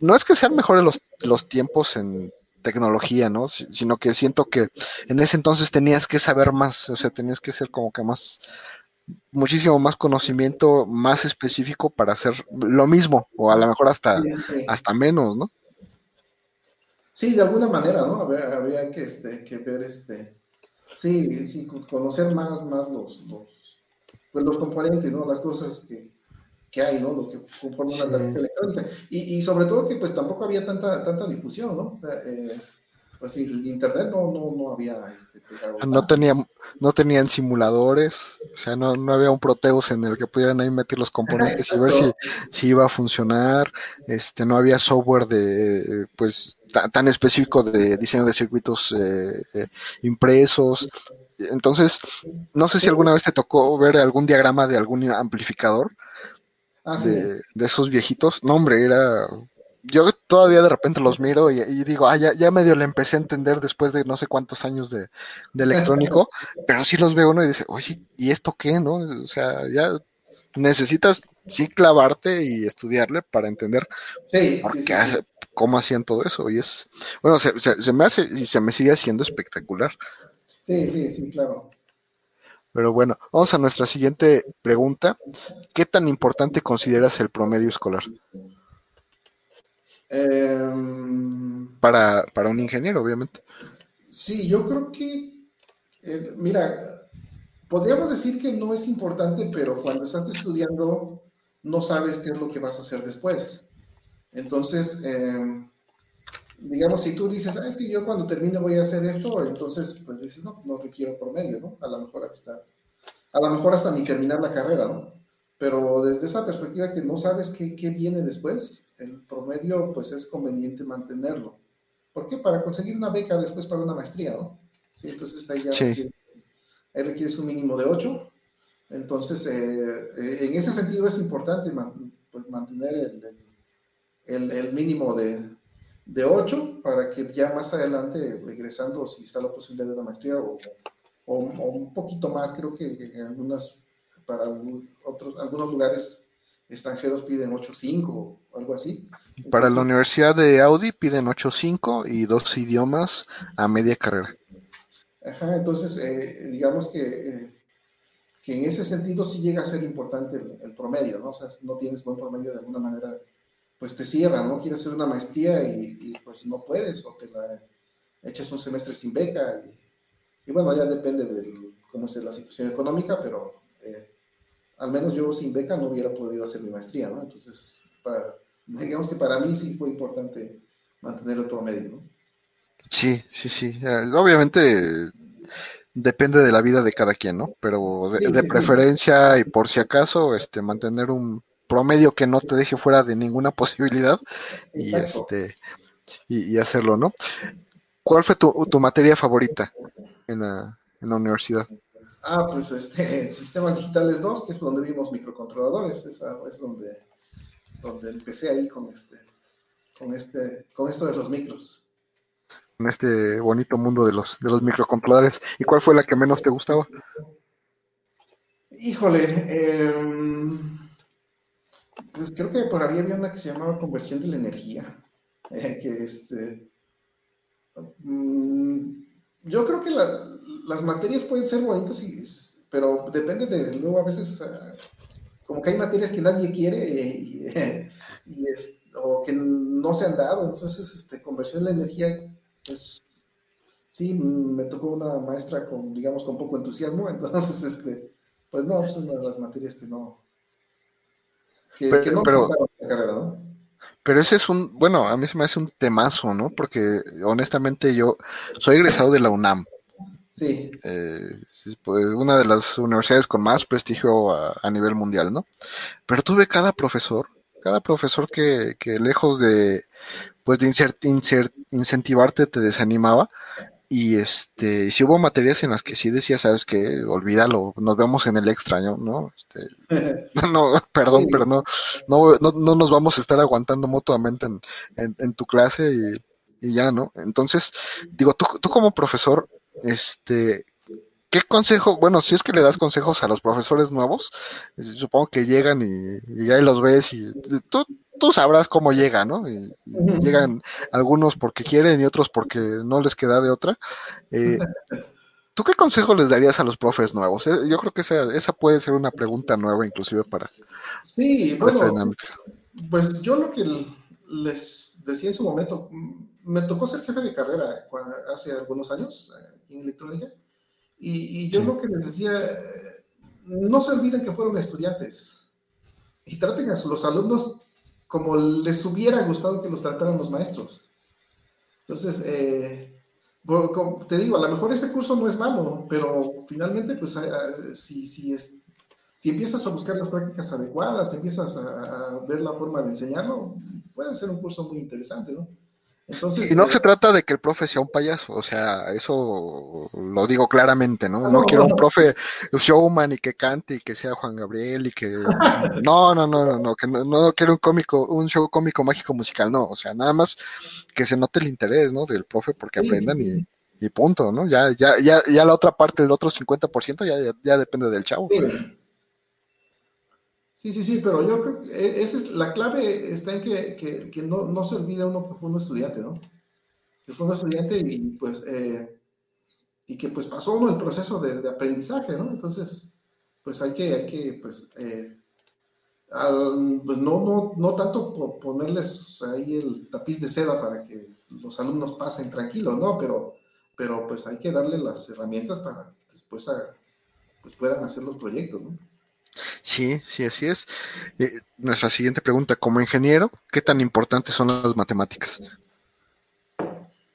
no es que sean mejores los, los tiempos en tecnología, ¿no? sino que siento que en ese entonces tenías que saber más, o sea, tenías que ser como que más, muchísimo más conocimiento más específico para hacer lo mismo, o a lo mejor hasta, hasta menos, ¿no? Sí, de alguna manera, ¿no? Habría, que, este, que ver, este, sí, sí, conocer más, más los, los, pues los componentes, ¿no? Las cosas que, que hay, ¿no? Lo que conforman una tarjeta electrónica. Y, y, sobre todo que pues tampoco había tanta, tanta difusión, ¿no? eh, pues el internet no, no, no había este, no tenían no tenían simuladores o sea no, no había un Proteus en el que pudieran ahí meter los componentes y ver si, si, iba a funcionar. Este no había software de pues tan específico de diseño de circuitos eh, eh, impresos. Entonces no sé si alguna vez te tocó ver algún diagrama de algún amplificador Ah, de, esos viejitos. No, hombre, era. Yo todavía de repente los miro y, digo, ah, ya, ya, medio le empecé a entender después de no sé cuántos años de, electrónico, pero sí los veo uno y dice, oye, ¿y esto qué, no? O sea, ya necesitas sí clavarte y estudiarle para entender cómo hacían todo eso. Y es, bueno, se, se me hace y se me sigue haciendo espectacular. Sí, sí, sí, claro. Pero bueno, vamos a nuestra siguiente pregunta. ¿Qué tan importante consideras el promedio escolar? Em, para, un ingeniero, obviamente. Sí, yo creo que, eh, mira, podríamos decir que no es importante, pero cuando estás estudiando no sabes qué es lo que vas a hacer después. Entonces, eh, digamos, si tú dices, ah, es que yo cuando termine voy a hacer esto, entonces, pues dices, no, no requiero promedio, ¿no? A lo mejor hasta, a lo mejor hasta ni terminar la carrera, ¿no? Pero desde esa perspectiva que no sabes qué, qué viene después, el promedio, pues es conveniente mantenerlo. ¿Por qué? Para conseguir una beca después para una maestría, ¿no? Sí, entonces ahí ya requieres, un mínimo de 8. Entonces, eh, eh, en ese sentido es importante pues, mantener el, el, el mínimo de, de 8 para que ya más adelante, regresando, si está la posibilidad de una maestría o, o, un poquito más, creo que, en algunas para otros, algunos lugares extranjeros piden 8.5 o algo así. Para la Universidad de Audi piden 8.5 y dos idiomas a media carrera. Ajá, entonces eh, digamos que, eh, que, en ese sentido sí llega a ser importante el, promedio, ¿no? O sea, si no tienes buen promedio de alguna manera, pues te cierran, ¿no? Quieres hacer una maestría y, pues no puedes o te la echas un semestre sin beca y, bueno, ya depende de cómo es la situación económica, pero eh, al menos yo sin beca no hubiera podido hacer mi maestría, ¿no? Entonces, digamos que para mí sí fue importante mantener el promedio, ¿no? Sí, sí, sí. Eh, obviamente depende de la vida de cada quien, ¿no? Pero de, preferencia y por si acaso, este, mantener un promedio que no te deje fuera de ninguna posibilidad y este y, hacerlo, ¿no? ¿Cuál fue tu, tu materia favorita en la, en la universidad? Ah, pues este, Sistemas Digitales 2, que es donde vimos microcontroladores, esa es donde, donde empecé ahí con este, con este, con esto de los micros. En este bonito mundo de los, de los microcontroladores. ¿Y cuál fue la que menos te gustaba? Híjole, em, pues creo que por ahí había una que se llamaba conversión de la energía, que este, mm, yo creo que la, las materias pueden ser bonitas, y, pero depende de, luego a veces, ah, como que hay materias que nadie quiere y, o que no se han dado, entonces este, conversión de la energía es, sí, me tocó una maestra con, digamos, con poco entusiasmo, entonces, este, pues no, pues, es una de las materias que no, que, no pero, la carrera, ¿no? Pero ese es un, bueno, a mí se me hace un temazo, ¿no? Porque honestamente yo soy egresado de la UNAM. Sí. Eh, pues, una de las universidades con más prestigio a, nivel mundial, ¿no? Pero tuve cada profesor, cada profesor que, que lejos de, pues de incentivarte te desanimaba. Y este, si hubo materias en las que sí decía, sabes que olvídalo, nos vemos en el extraño, ¿no? Este, no, perdón, pero no, no, no, nos vamos a estar aguantando mutuamente en, en, tu clase y, y, ya, ¿no? Entonces, digo, tú, tú como profesor, este, ¿qué consejo? Bueno, si es que le das consejos a los profesores nuevos, eh, supongo que llegan y, y ahí los ves y tú, tú sabrás cómo llegan, ¿no? Y, llegan algunos porque quieren y otros porque no les queda de otra. Eh, ¿Tú qué consejo les darías a los profes nuevos? Eh, yo creo que esa, esa puede ser una pregunta nueva inclusive para sí, esta dinámica. Pues yo lo que les decía en su momento, me tocó ser jefe de carrera hace algunos años en electrónica. Y, yo lo que les decía, no se olviden que fueron estudiantes y traten a los alumnos como les hubiera gustado que los trataran los maestros. Entonces, eh, te digo, a lo mejor ese curso no es malo, pero finalmente, pues, si, si, es, si empiezas a buscar las prácticas adecuadas, empiezas a, a ver la forma de enseñarlo, puede ser un curso muy interesante, ¿no? Y no eh, se trata de que el profe sea un payaso, o sea, eso lo digo claramente, ¿no? No, quiero un profe showman y que cante y que sea Juan Gabriel y que no, no, no, no, no, que no, quiero un cómico, un show cómico mágico musical, no, o sea, nada más que se note el interés, ¿no? Del profe porque aprendan Y, punto, ¿no? Ya, ya, ya, ya la otra parte, el otro 50% ya, ya, ya depende del chavo. Sí, sí, sí, pero yo creo que e, esa es la clave está en que, que, no, se olvide uno que fue un estudiante, ¿no? Que fue un estudiante y pues eh, y que pues pasó uno el proceso de, aprendizaje, ¿no? Entonces, pues hay que, hay que pues, eh, pues no, no, no tanto ponerles ahí el tapiz de seda para que los alumnos pasen tranquilos, ¿no? Pero, pero pues hay que darle las herramientas para después pues puedan hacer los proyectos, ¿no? Sí, sí, así es. Eh, nuestra siguiente pregunta, como ingeniero, ¿qué tan importantes son las matemáticas?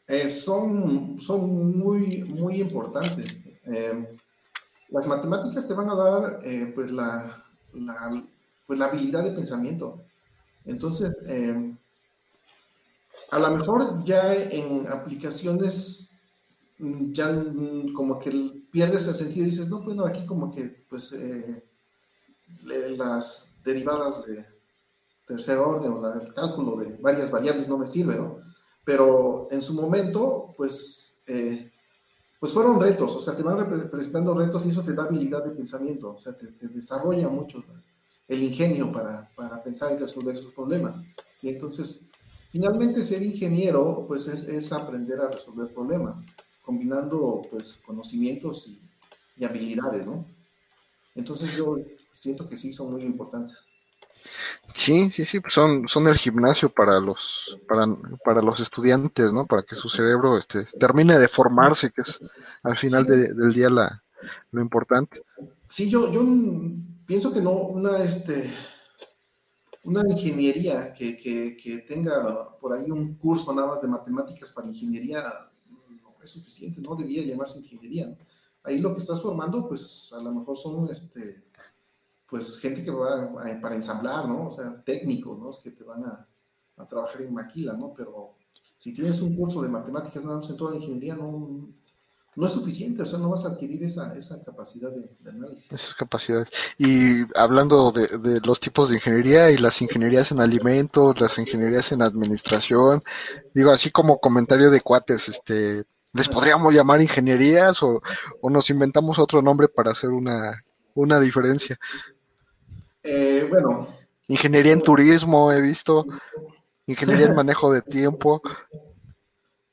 Eh, son, son muy, muy importantes. Eh, las matemáticas te van a dar pues, la, pues la habilidad de pensamiento. Entonces, a lo mejor ya en aplicaciones ya como que pierdes el sentido y dices, no, bueno, aquí como que pues las derivadas de tercer orden o el cálculo de varias variables no me sirve, ¿no? Pero en su momento, pues, eh, pues fueron retos, o sea, te van presentando retos y eso te da habilidad de pensamiento, o sea, te, desarrolla mucho el ingenio para, para, pensar y resolver esos problemas. ¿sí? Entonces, finalmente ser ingeniero, pues es, es, aprender a resolver problemas, combinando, pues, conocimientos y, y habilidades, ¿no? Entonces yo siento que sí son muy importantes. Sí, sí, sí, pues son, son el gimnasio para los, para, para los estudiantes, ¿no? Para que su cerebro este, termine de formarse, que es al final del día la, lo importante. Sí, yo, yo pienso que no, una, este, una ingeniería que, que, tenga por ahí un curso nada más de matemáticas para ingeniería no es suficiente, no debía llamarse ingeniería. Ahí lo que estás formando, pues a lo mejor son este, pues gente que va para ensamblar, ¿no? O sea, técnicos, ¿no? que te van a, trabajar en maquila, ¿no? Pero si tienes un curso de matemáticas nada más en toda la ingeniería, no, no es suficiente, o sea, no vas a adquirir esa, esa capacidad de, análisis. Esas capacidades. Y hablando de, los tipos de ingeniería y las ingenierías en alimentos, las ingenierías en administración, digo, así como comentario de cuates, este, ¿les podríamos llamar ingenierías o, o nos inventamos otro nombre para hacer una, una diferencia? Eh, bueno. Ingeniería en turismo, he visto. Ingeniería en manejo de tiempo.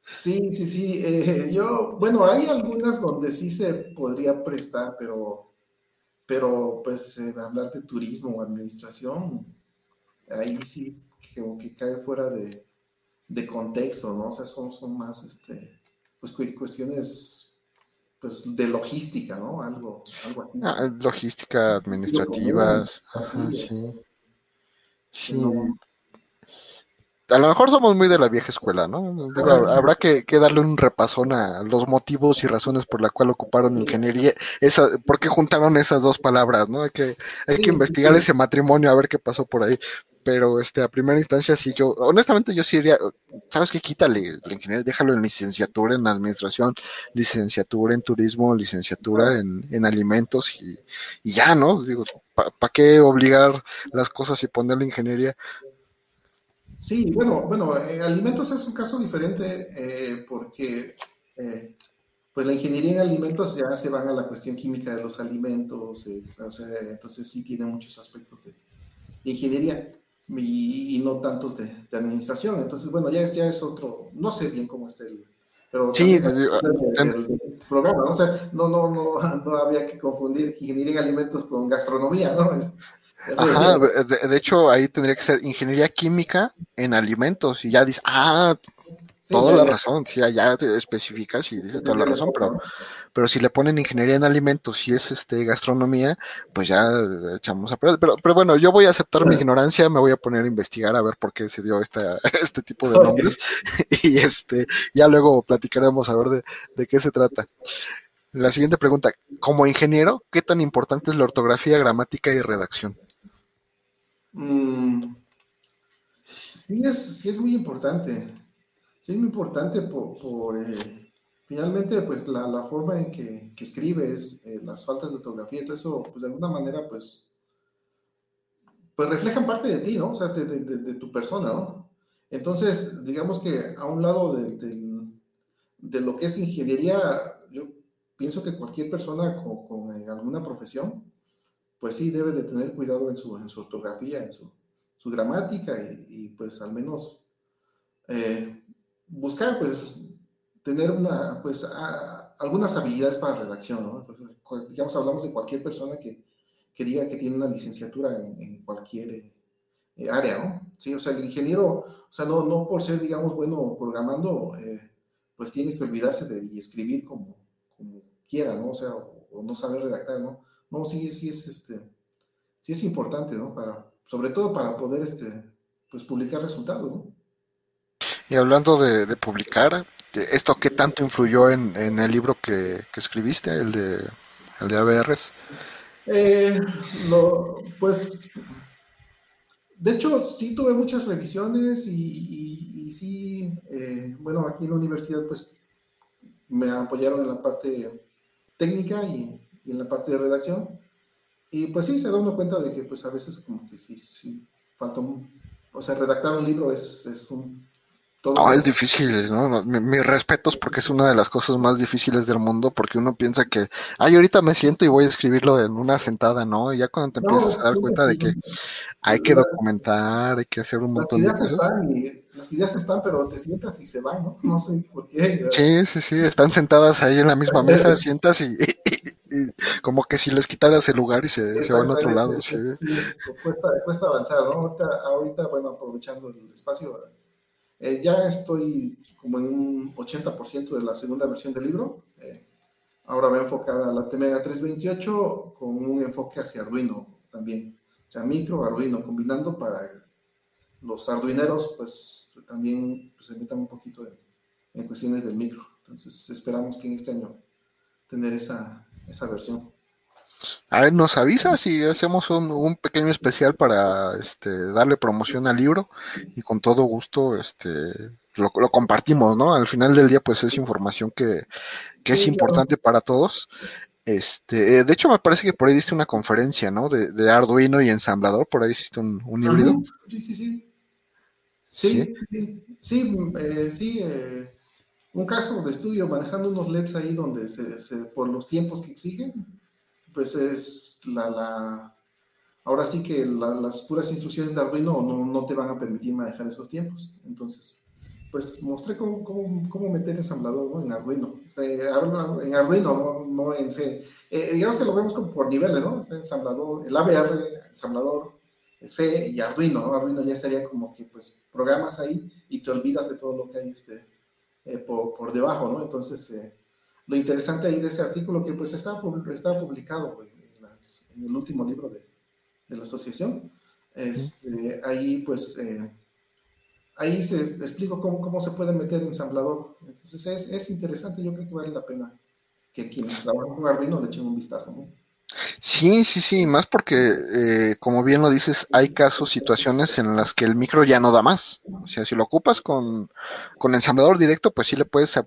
Sí, sí, sí. Eh, yo, bueno, hay algunas donde sí se podría prestar, pero, pero pues eh, hablar de turismo o administración, ahí sí que cae fuera de, contexto, ¿no? O sea, son, son más, este, pues cuestiones pues de logística, ¿no? Algo, algo así. Ah, logística administrativa. sí. Sí. A lo mejor somos muy de la vieja escuela, ¿no? habrá que, darle un repasón a los motivos y razones por la cual ocuparon ingeniería, esa, por qué juntaron esas dos palabras, ¿no? Hay que, hay que investigar ese matrimonio a ver qué pasó por ahí. Pero este a primera instancia sí yo honestamente yo sí diría sabes qué quítale la ingeniería déjalo en licenciatura en administración licenciatura en turismo licenciatura en, en alimentos y, y, ya no digo para qué obligar las cosas y ponerle ingeniería sí bueno bueno eh, alimentos es un caso diferente eh, porque eh, pues la ingeniería en alimentos ya se van a la cuestión química de los alimentos o sea, entonces sí tiene muchos aspectos de ingeniería y, no tantos de, administración. Entonces, bueno, ya es, ya es otro, no sé bien cómo está el, pero sí, el, programa, ¿no? O sea, no, no, no, no había que confundir ingeniería en alimentos con gastronomía, ¿no? Ajá, de, hecho ahí tendría que ser ingeniería química en alimentos y ya dice, ah, toda la razón, sí, ya te especificas y dices toda la razón, pero, pero si le ponen ingeniería en alimentos y es este gastronomía, pues ya echamos a perder. Pero, pero bueno, yo voy a aceptar mi ignorancia, me voy a poner a investigar a ver por qué se dio esta, este tipo de nombres y este, ya luego platicaremos a ver de, de qué se trata. La siguiente pregunta, como ingeniero, ¿qué tan importante es la ortografía, gramática y redacción? Mm, sí, es, sí es muy importante. Sí, es muy importante por, eh, finalmente, pues la, forma en que, escribes, eh, las faltas de ortografía, todo eso, pues de alguna manera, pues, pues reflejan parte de ti, ¿no? O sea, de, tu persona, ¿no? Entonces, digamos que a un lado de, lo que es ingeniería, yo pienso que cualquier persona con, eh, alguna profesión, pues sí debe de tener cuidado en su, en su ortografía, en su, gramática y, pues al menos buscar, pues, tener una, pues, algunas habilidades para redacción, ¿no? Entonces, digamos, hablamos de cualquier persona que, que diga que tiene una licenciatura en, cualquier eh, área, ¿no? Sí, o sea, el ingeniero, o sea, no, no por ser, digamos, bueno programando, eh, pues tiene que olvidarse de escribir como, como quiera, ¿no? O sea, o, no saber redactar, ¿no? No, sí, sí es, este, sí es importante, ¿no? Para, sobre todo para poder, este, pues, publicar resultados, ¿no? Y hablando de, publicar, ¿esto qué tanto influyó en, el libro que, escribiste, el de, el de ABRs? Eh, pues, de hecho, sí tuve muchas revisiones y, sí, eh, bueno, aquí en la universidad, pues, me apoyaron en la parte técnica y, en la parte de redacción. Y pues sí, se da uno cuenta de que pues a veces como que sí, sí, falta un, o sea, redactar un libro es, es un no, es difícil, ¿no? Mis respetos porque es una de las cosas más difíciles del mundo porque uno piensa que, ay, ahorita me siento y voy a escribirlo en una sentada, ¿no? Y ya cuando te empiezas a dar cuenta de que hay que documentar, hay que hacer un montón de cosas. las ideas están, pero te sientas y se van, ¿no? No sé por qué. Sí, sí, sí, están sentadas ahí en la misma mesa, sientas y, como que si les quitaras el lugar y se, se van a otro lado. Sí, cuesta, cuesta avanzar, ¿no? Ahorita, ahorita, bueno, aprovechando el espacio eh, ya estoy como en un 80% de la segunda versión del libro. Eh, ahora va enfocada a la Temega 328 con un enfoque hacia Arduino también. O sea, micro, Arduino, combinando para los arduineros, pues también pues, se metan un poquito en, cuestiones del micro. Entonces esperamos que en este año tener esa, esa versión. A ver, nos avisa si hacemos un, pequeño especial para este, darle promoción al libro y con todo gusto este, lo, compartimos, ¿no? Al final del día, pues es información que, es importante para todos. Este, de hecho, me parece que por ahí diste una conferencia, ¿no? De, Arduino y ensamblador, por ahí hiciste un, un híbrido. Sí, sí, sí. Sí, sí, sí, eh, sí eh, un caso de estudio manejando unos LEDs ahí donde se, por los tiempos que exigen, pues es la, la ahora sí que las puras instrucciones de Arduino no, no, te van a permitir manejar esos tiempos. Entonces, pues mostré cómo, cómo, meter ensamblador ¿no? en Arduino. en Arduino, no, en C. Eh, digamos que lo vemos como por niveles, ¿no? ensamblador, el ABR, ensamblador, C y Arduino, ¿no? Arduino ya estaría como que pues programas ahí y te olvidas de todo lo que hay este, eh, por, por, debajo, ¿no? Entonces, eh, lo interesante ahí de ese artículo que pues está, está publicado en, el último libro de, la asociación. Este, ahí pues eh, ahí se explico cómo, cómo, se puede meter ensamblador. Entonces es, es, interesante, yo creo que vale la pena que quienes trabajan con Arduino le echen un vistazo. Sí, sí, sí, más porque, eh, como bien lo dices, hay casos, situaciones en las que el micro ya no da más. O sea, si lo ocupas con, con ensamblador directo, pues sí le puedes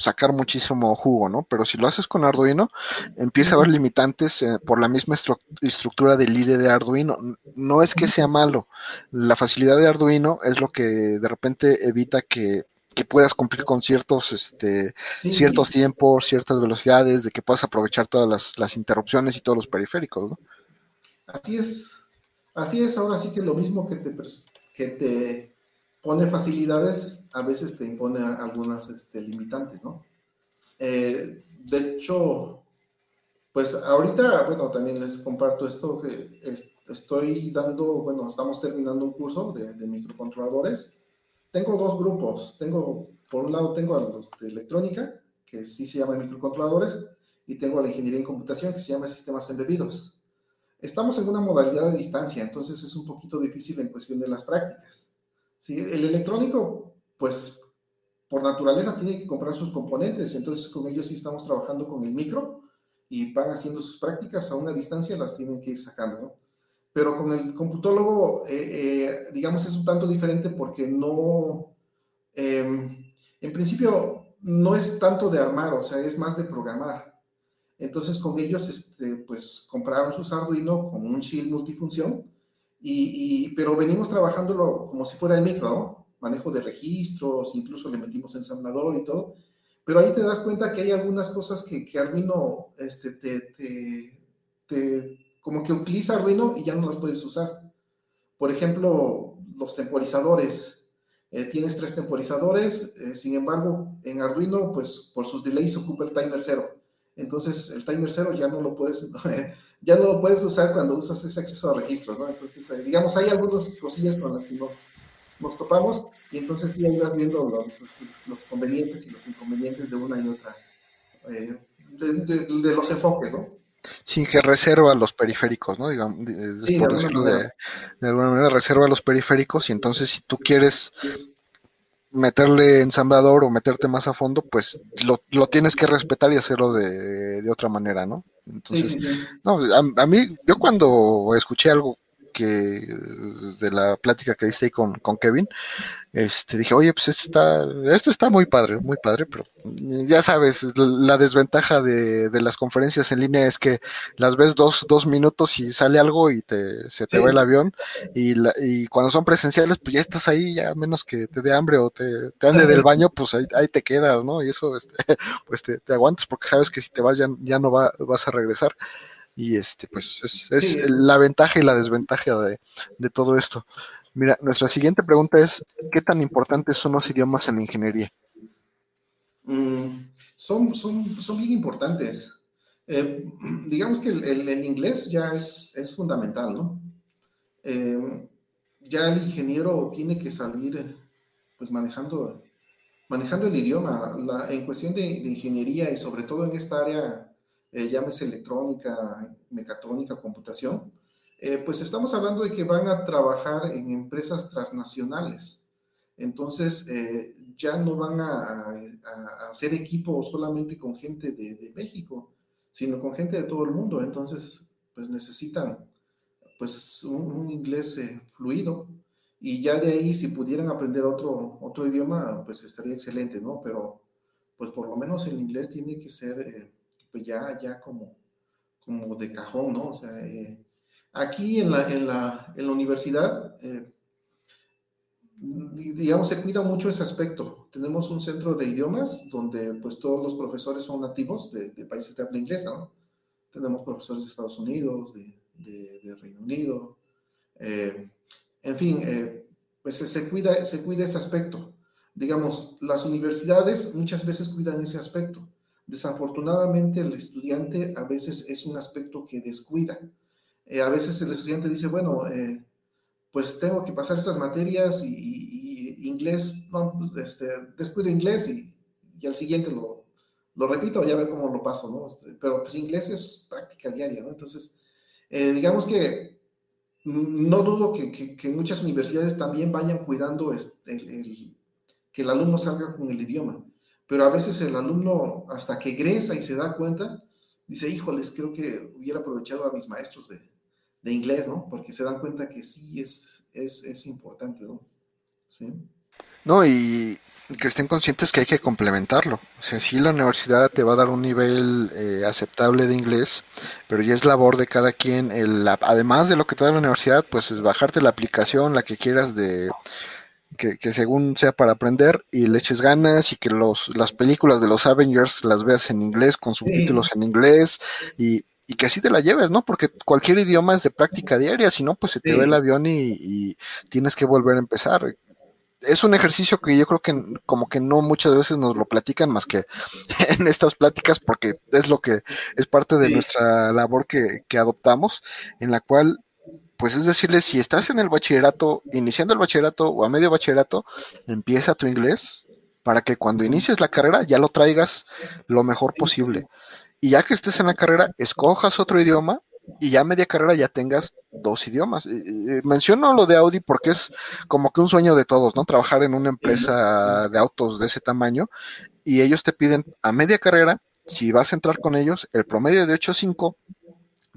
sacar muchísimo jugo, ¿no? Pero si lo haces con Arduino, empieza a haber limitantes eh, por la misma estructura del IDE de Arduino. No es que sea malo, la facilidad de Arduino es lo que de repente evita que, puedas cumplir con ciertos, este, ciertos tiempos, ciertas velocidades, de que puedas aprovechar todas las, interrupciones y todos los periféricos, ¿no? Así es, así es, ahora sí que lo mismo que te, que te pone facilidades, a veces te impone algunas este, limitantes, ¿no? Eh, de hecho, pues ahorita, bueno, también les comparto esto, que estoy dando, bueno, estamos terminando un curso de, microcontroladores. Tengo dos grupos, tengo, por un lado tengo a los de electrónica, que sí se llama microcontroladores, y tengo a la ingeniería en computación, que se llama sistemas embebidos. Estamos en una modalidad de distancia, entonces es un poquito difícil en cuestión de las prácticas. ¿sí? El electrónico, pues por naturaleza tiene que comprar sus componentes, entonces con ellos sí estamos trabajando con el micro y van haciendo sus prácticas a una distancia, las tienen que ir sacando, ¿no? Pero con el computólogo, eh, eh, digamos, es un tanto diferente porque no, em, en principio, no es tanto de armar, o sea, es más de programar. Entonces, con ellos, este, pues, compraron sus Arduino con un shield multifunción y, pero venimos trabajándolo como si fuera el micro, ¿no? Manejo de registros, incluso le metimos ensamblador y todo. Pero ahí te das cuenta que hay algunas cosas que, que Arduino este, te, te, como que utiliza Arduino y ya no las puedes usar. Por ejemplo, los temporizadores. Eh, tienes tres temporizadores, eh, sin embargo, en Arduino, pues por sus delays ocupa el timer cero. Entonces, el timer cero ya no lo puedes, ya no lo puedes usar cuando usas ese acceso a registros, ¿no? Entonces, eh, digamos, hay algunas cosillas con las que nos, topamos y entonces sí ahí vas viendo los, convenientes y los inconvenientes de una y otra, eh, de, los enfoques, ¿no? Sí, que reserva los periféricos, ¿no? Digamos, por decirlo de, de, alguna manera, reserva los periféricos y entonces si tú quieres meterle ensamblador o meterte más a fondo, pues lo, lo tienes que respetar y hacerlo de, de otra manera, ¿no? Entonces, no, a, mí, yo cuando escuché algo que de la plática que diste ahí con, con Kevin, este, dije, oye, pues esto está, esto está muy padre, muy padre, pero ya sabes, la desventaja de, de las conferencias en línea es que las ves dos, dos minutos y sale algo y te, se te va el avión, y, la, y cuando son presenciales, pues ya estás ahí, ya menos que te dé hambre o te, te ande del baño, pues ahí, ahí, te quedas, ¿no? Y eso, este, pues te, te, aguantas porque sabes que si te vas ya, ya no va, vas a regresar y este pues es, es sí. la ventaja y la desventaja de, de, todo esto. Mira, nuestra siguiente pregunta es, ¿qué tan importantes son los idiomas en la ingeniería? Mm, son, son, son bien importantes. Eh, digamos que el, el, el, inglés ya es, es fundamental, ¿no? Eh, ya el ingeniero tiene que salir pues manejando, manejando el idioma. La, en cuestión de, de ingeniería y sobre todo en esta área eh, llámese electrónica, mecatrónica, computación, eh, pues estamos hablando de que van a trabajar en empresas transnacionales. Entonces, eh, ya no van a, a, hacer equipo solamente con gente de, México, sino con gente de todo el mundo. Entonces, pues necesitan pues un, un inglés fluido y ya de ahí si pudieran aprender otro, otro idioma, pues estaría excelente, ¿no? Pero pues por lo menos el inglés tiene que ser pues ya, ya como, como de cajón, ¿no? O sea, eh, aquí en la, en la, en la universidad, eh, digamos, se cuida mucho ese aspecto. Tenemos un centro de idiomas donde pues todos los profesores son nativos de, de países de habla inglesa, ¿no? Tenemos profesores de Estados Unidos, de, de, de Reino Unido, eh, en fin, eh, pues se cuida, se cuida ese aspecto. Digamos, las universidades muchas veces cuidan ese aspecto Desafortunadamente el estudiante a veces es un aspecto que descuida. Eh, a veces el estudiante dice, bueno, eh, pues tengo que pasar estas materias y, inglés, no, pues, este, descuido inglés y, al siguiente lo, repito, ya ver cómo lo paso, ¿no? Este, pero pues inglés es práctica diaria, ¿no? Entonces, eh, digamos que no dudo que, muchas universidades también vayan cuidando este, que el alumno salga con el idioma pero a veces el alumno, hasta que egresa y se da cuenta, dice, híjoles, creo que hubiera aprovechado a mis maestros de, de inglés, ¿no? Porque se dan cuenta que sí es, es, es importante, ¿no? Sí. No, y que estén conscientes que hay que complementarlo. O sea, sí la universidad te va a dar un nivel eh, aceptable de inglés, pero ya es labor de cada quien, el, además de lo que te da la universidad, pues es bajarte la aplicación, la que quieras de que, que, según sea para aprender y le eches ganas y que los, las películas de los Avengers las veas en inglés con subtítulos sí. en inglés y, y, que así te la lleves, ¿no? Porque cualquier idioma es de práctica diaria, si no, pues se te sí. va el avión y, y, tienes que volver a empezar. Es un ejercicio que yo creo que como que no muchas veces nos lo platican más que en estas pláticas porque es lo que es parte de sí. nuestra labor que, que adoptamos, en la cual pues es decirle, si estás en el bachillerato, iniciando el bachillerato o a medio bachillerato, empieza tu inglés para que cuando inicies la carrera ya lo traigas lo mejor posible. Y ya que estés en la carrera, escojas otro idioma y ya a media carrera ya tengas dos idiomas. menciono lo de Audi porque es como que un sueño de todos, ¿no? Trabajar en una empresa de autos de ese tamaño y ellos te piden a media carrera, si vas a entrar con ellos, el promedio de 8.5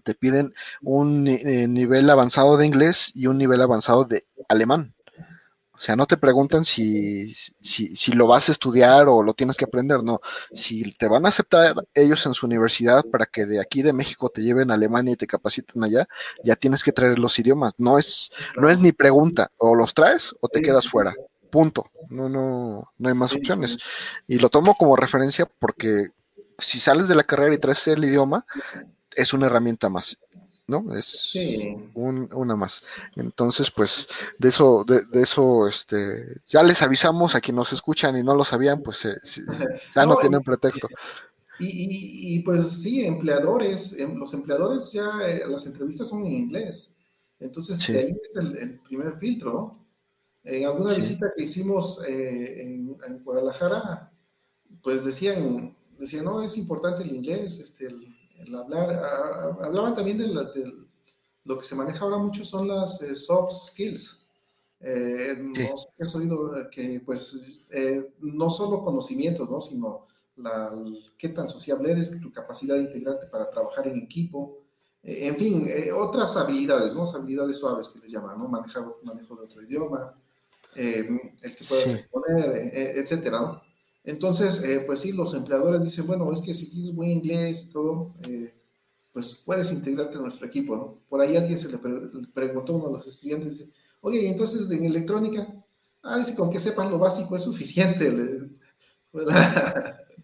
te piden un eh, nivel avanzado de inglés y un nivel avanzado de alemán. O sea, no te preguntan si, si, si, lo vas a estudiar o lo tienes que aprender, no. Si te van a aceptar ellos en su universidad para que de aquí de México te lleven a Alemania y te capaciten allá, ya tienes que traer los idiomas. No es, no es ni pregunta, o los traes o te quedas fuera. Punto. No, no, no hay más opciones. Y lo tomo como referencia porque si sales de la carrera y traes el idioma, es una herramienta más, ¿no? Es sí. un, una más. Entonces, pues, de eso, de, de, eso, este, ya les avisamos a quienes nos escuchan y no lo sabían, pues eh, ya no, no, tienen pretexto. Y, y, y, pues sí, empleadores, em, los empleadores ya, eh, las entrevistas son en inglés. Entonces, sí. ahí es el, el, primer filtro, ¿no? En alguna sí. visita que hicimos eh, en, en, Guadalajara, pues decían, decían, no, es importante el inglés, este, el, el hablar, hablaban también de, la, de, lo que se maneja ahora mucho son las eh, soft skills. Eh, sí. No sé si has oído que, pues, eh, no solo conocimientos, ¿no? Sino la, qué tan sociable eres, tu capacidad de integrarte para trabajar en equipo, eh, en fin, eh, otras habilidades, ¿no? Habilidades suaves que les llaman, ¿no? Manejar, manejo de otro idioma, el que puedas exponer, etcétera, ¿no? Entonces, pues sí, los empleadores dicen, bueno, es que si tienes buen inglés y todo, pues puedes integrarte a nuestro equipo, ¿no? Por ahí alguien se le, preguntó a uno de los estudiantes, dice, oye, y entonces en electrónica, ah, dice, con que sepas lo básico es suficiente.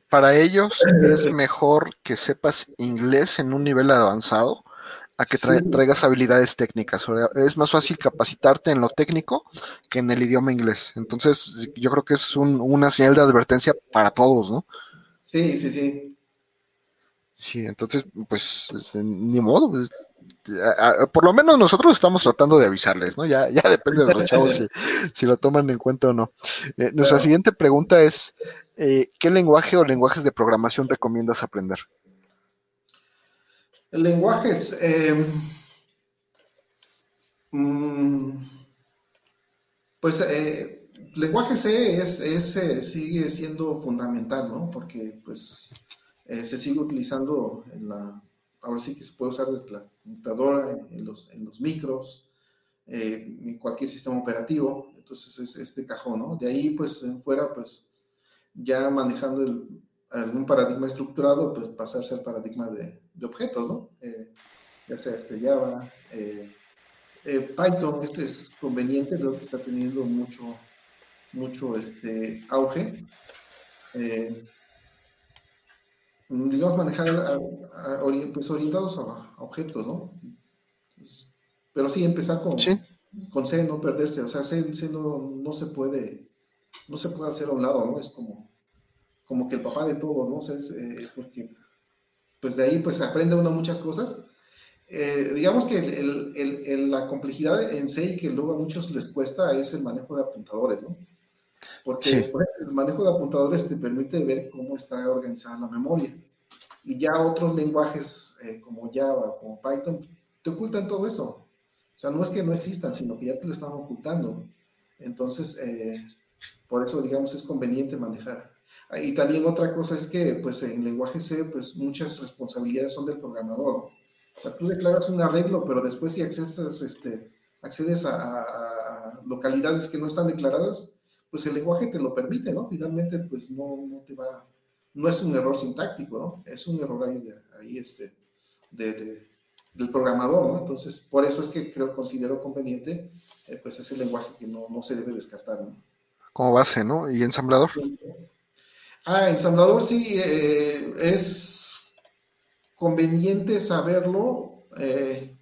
Para ellos es mejor que sepas inglés en un nivel avanzado a que traigas habilidades técnicas. Es más fácil capacitarte en lo técnico que en el idioma inglés. Entonces, yo creo que es una señal de advertencia para todos, ¿no? Sí, sí, sí. Sí, entonces, pues, ni modo. Pues, por lo menos nosotros estamos tratando de avisarles, ¿no? Ya, ya depende de los chavos si, lo toman en cuenta o no. Eh, nuestra siguiente pregunta es, eh, ¿qué lenguaje o lenguajes de programación recomiendas aprender? Lenguajes. Eh, mm, pues lenguaje C es, sigue siendo fundamental, ¿no? Porque pues eh, se sigue utilizando en la, ahora sí que se puede usar desde la computadora, en, los, en los, micros, eh, en cualquier sistema operativo, entonces es este cajón, ¿no? De ahí, pues, en fuera, pues, ya manejando algún paradigma estructurado, pues pasarse al paradigma de, de objetos, ¿no? Eh, ya sea este Java, Python, este es conveniente, creo que está teniendo mucho, mucho este, auge. Eh, digamos, manejar pues, orientados a, objetos, ¿no? Pero sí, empezar con, con C, no perderse, o sea, C, no, se puede, no se puede hacer a un lado, ¿no? Es como, como que el papá de todo, ¿no? O sea, es, eh, porque, pues de ahí, pues aprende uno muchas cosas. Eh, digamos que el, la complejidad en C y que luego a muchos les cuesta es el manejo de apuntadores, ¿no? Porque el manejo de apuntadores te permite ver cómo está organizada la memoria. Y ya otros lenguajes eh, como Java, como Python, te ocultan todo eso. O sea, no es que no existan, sino que ya te lo están ocultando. Entonces, eh, por eso, digamos, es conveniente manejar. Y también otra cosa es que, pues, en lenguaje C, pues, muchas responsabilidades son del programador. O sea, tú declaras un arreglo, pero después si accedes, este, accedes a, a localidades que no están declaradas, pues el lenguaje te lo permite, ¿no? Finalmente, pues no, no te va, no es un error sintáctico, ¿no? Es un error ahí, ahí este, de, del programador, ¿no? Entonces, por eso es que creo, considero conveniente, eh, pues ese lenguaje que no, no, se debe descartar, ¿no? Como base, ¿no? ¿Y ensamblador? Ah, ensamblador sí, eh, es conveniente saberlo, eh,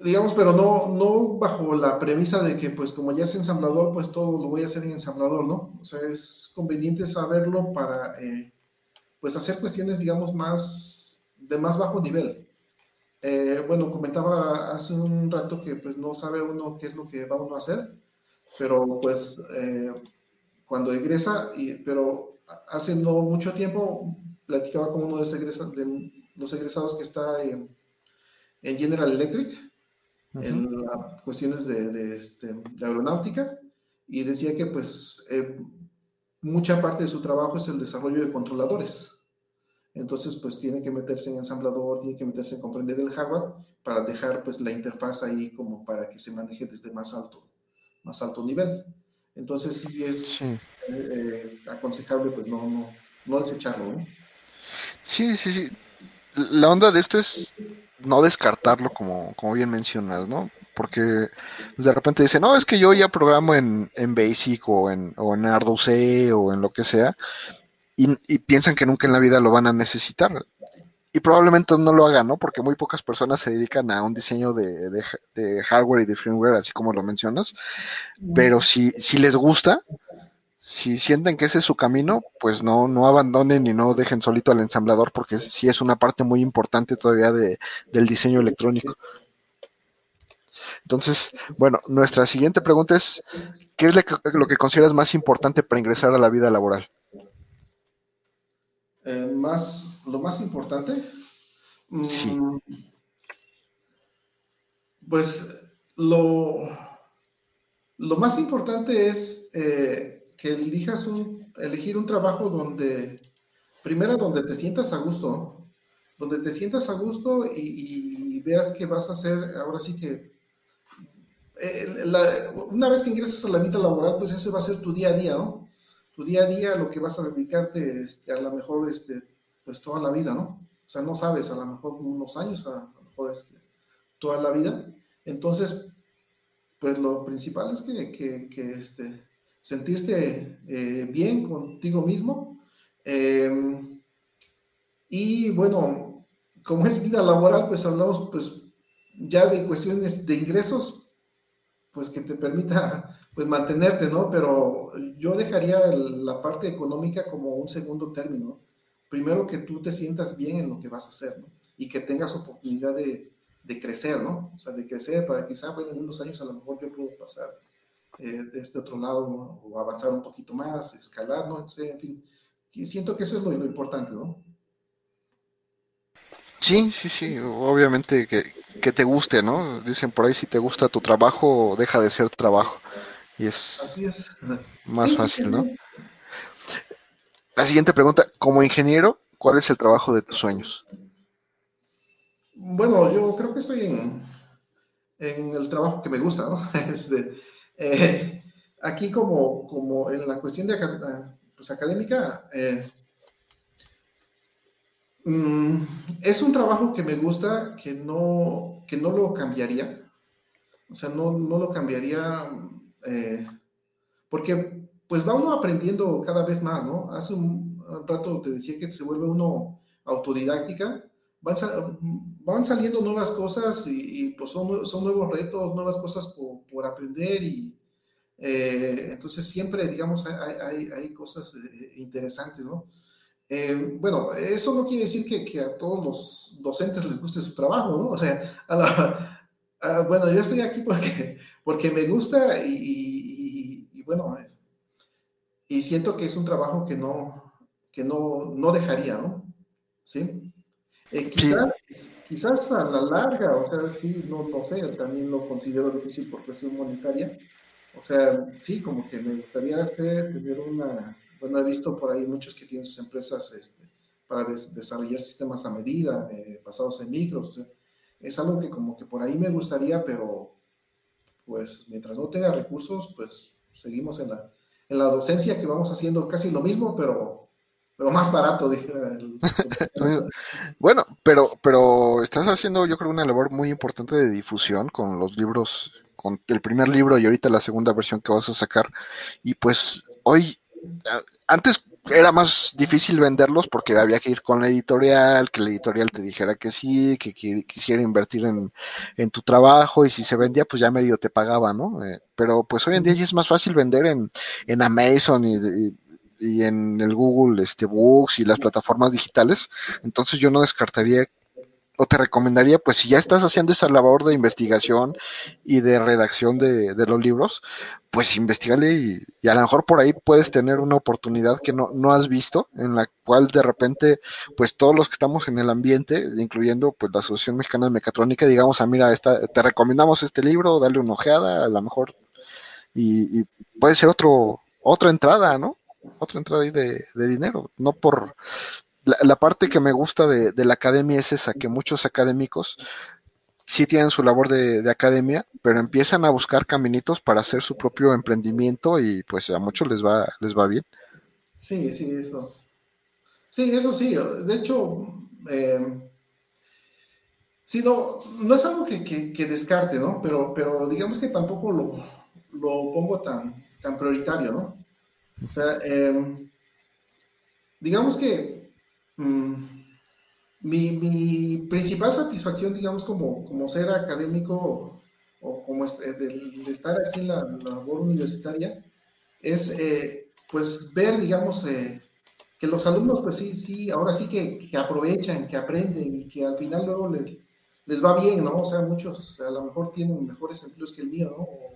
digamos, pero no, no bajo la premisa de que, pues, como ya es ensamblador, pues todo lo voy a hacer en ensamblador, ¿no? O sea, es conveniente saberlo para, eh, pues, hacer cuestiones, digamos, más, de más bajo nivel. Bueno, comentaba hace un rato que, pues, no sabe uno qué es lo que va uno a hacer, pero, pues, cuando egresa, y, pero hace no mucho tiempo, platicaba con uno de los, egresados, de los egresados que está en, en General Electric, en cuestiones de, este, de, aeronáutica y decía que pues eh, mucha parte de su trabajo es el desarrollo de controladores. Entonces pues tiene que meterse en ensamblador, tiene que meterse en comprender el hardware para dejar pues la interfaz ahí como para que se maneje desde más alto, más alto nivel. Entonces sí es eh, eh, aconsejable pues no, no, no desecharlo. Sí, sí, sí. La onda de esto es no descartarlo como, como bien mencionas, ¿no? Porque de repente dicen, no, es que yo ya programo en, en Basic o en, o en Arduino C o en lo que sea, y, piensan que nunca en la vida lo van a necesitar. Y probablemente no lo hagan, ¿no? Porque muy pocas personas se dedican a un diseño de, de hardware y de firmware, así como lo mencionas. Pero si, si les gusta, si sienten que ese es su camino, pues no, no abandonen y no dejen solito al ensamblador, porque sí es una parte muy importante todavía de, del diseño electrónico. Entonces, bueno, nuestra siguiente pregunta es, ¿qué es lo que, consideras más importante para ingresar a la vida laboral? Eh, más, lo más importante. Sí. Mm, pues lo, lo más importante es eh, que elijas un, elegir un trabajo donde, primero, donde te sientas a gusto, donde te sientas a gusto y, veas que vas a hacer, ahora sí que, eh, una vez que ingresas a la vida laboral, pues ese va a ser tu día a día, ¿no? Tu día a día, lo que vas a dedicarte este, a lo mejor, este, pues toda la vida, ¿no? O sea, no sabes, a lo mejor unos años, a lo mejor este, toda la vida. Entonces, pues lo principal es que, que, este, sentirte eh, bien contigo mismo. Em, y bueno, como es vida laboral, pues hablamos pues ya de cuestiones de ingresos, pues que te permita pues mantenerte, ¿no? Pero yo dejaría la parte económica como un segundo término. Primero que tú te sientas bien en lo que vas a hacer, ¿no? Y que tengas oportunidad de, de crecer, ¿no? O sea, de crecer para quizá, bueno, en unos años a lo mejor yo puedo pasar eh, de este otro lado o avanzar un poquito más, escalar, ¿no? en fin, y siento que eso es lo, importante, ¿no? Sí, sí, sí, obviamente que, que, te guste, ¿no? Dicen por ahí, si te gusta tu trabajo, deja de ser trabajo. Y es, más fácil, ¿no? La siguiente pregunta, como ingeniero, ¿cuál es el trabajo de tus sueños? Bueno, yo creo que estoy en, en el trabajo que me gusta, ¿no? Este, eh, aquí como, como en la cuestión de pues, académica, eh, mm, es un trabajo que me gusta, que no, que no lo cambiaría. O sea, no, no lo cambiaría eh, porque pues va uno aprendiendo cada vez más, ¿no? Hace un rato te decía que se vuelve uno autodidáctica van, saliendo nuevas cosas y, pues son, son, nuevos retos, nuevas cosas por, por aprender y eh, entonces siempre, digamos, hay, hay, cosas eh, interesantes, ¿no? Eh, bueno, eso no quiere decir que, que, a todos los docentes les guste su trabajo, ¿no? O sea, bueno, yo estoy aquí porque, porque me gusta y, y, y, bueno, y siento que es un trabajo que no, que no, no dejaría, ¿no? ¿Sí? Eh, quizás, a la larga, o sea, sí, no, no sé, también lo considero difícil por cuestión monetaria. O sea, sí, como que me gustaría hacer, tener una, bueno, he visto por ahí muchos que tienen sus empresas este, para desarrollar sistemas a medida, eh, basados en micros. es algo que como que por ahí me gustaría, pero pues mientras no tenga recursos, pues seguimos en la, en la docencia que vamos haciendo casi lo mismo, pero pero más barato, dije. bueno, pero, pero estás haciendo, yo creo, una labor muy importante de difusión con los libros, con el primer libro y ahorita la segunda versión que vas a sacar. Y pues hoy, antes era más difícil venderlos porque había que ir con la editorial, que la editorial te dijera que sí, que quisiera invertir en, en tu trabajo y si se vendía, pues ya medio te pagaba, ¿no? Eh, pero pues hoy en día ya es más fácil vender en, en Amazon y, y en el Google este, Books y las plataformas digitales. Entonces yo no descartaría o te recomendaría, pues si ya estás haciendo esa labor de investigación y de redacción de, los libros, pues investigale y, a lo mejor por ahí puedes tener una oportunidad que no, no has visto, en la cual de repente, pues todos los que estamos en el ambiente, incluyendo pues la Asociación Mexicana de Mecatrónica, digamos, ah, mira, esta, te recomendamos este libro, dale una ojeada, a lo mejor, y, puede ser otro, otra entrada, ¿no? otra entrada ahí de, dinero, no por... La, parte que me gusta de, la academia es esa, que muchos académicos sí tienen su labor de, academia, pero empiezan a buscar caminitos para hacer su propio emprendimiento y pues a muchos les va, les va bien. Sí, sí, eso. Sí, eso sí. De hecho, eh, sí, no, no es algo que, que, descarte, ¿no? Pero, pero digamos que tampoco lo, lo pongo tan, tan prioritario, ¿no? O sea, em, digamos que mm, mi, principal satisfacción, digamos, como, como ser académico o como eh, de, estar aquí en la, labor universitaria, es eh, pues ver, digamos, eh, que los alumnos, pues sí, sí, ahora sí que, que, aprovechan, que aprenden y que al final luego les, les va bien, ¿no? O sea, muchos a lo mejor tienen mejores empleos que el mío, ¿no?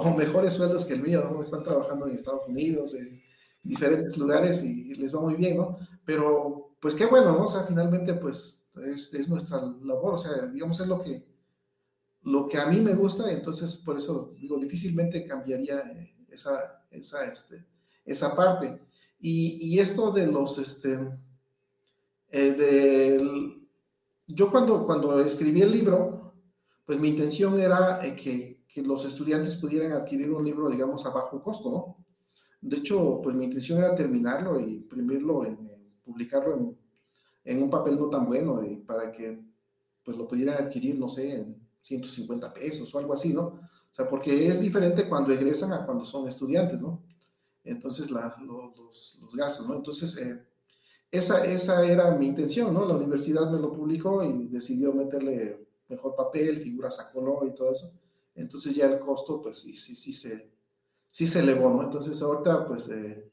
o mejores sueldos que el mío, ¿no? Están trabajando en Estados Unidos, en diferentes lugares y les va muy bien, ¿no? Pero, pues qué bueno, ¿no? O sea, finalmente, pues es, es nuestra labor, o sea, digamos, es lo que, lo que a mí me gusta, entonces por eso digo, difícilmente cambiaría eh, esa, esa, este, esa parte. Y, y, esto de los, este, eh, yo cuando, cuando escribí el libro, pues mi intención era eh, que, que, los estudiantes pudieran adquirir un libro, digamos, a bajo costo, ¿no? De hecho, pues mi intención era terminarlo y imprimirlo, en, publicarlo en, en, un papel no tan bueno y para que pues lo pudieran adquirir, no sé, en 150 pesos o algo así, ¿no? O sea, porque es diferente cuando egresan a cuando son estudiantes, ¿no? Entonces, la, los, los, gastos, ¿no? Entonces, eh, esa, esa era mi intención, ¿no? La universidad me lo publicó y decidió meterle mejor papel, figuras a color y todo eso. Entonces ya el costo, pues sí, sí, sí se, sí se elevó, ¿no? Entonces ahorita, pues, eh,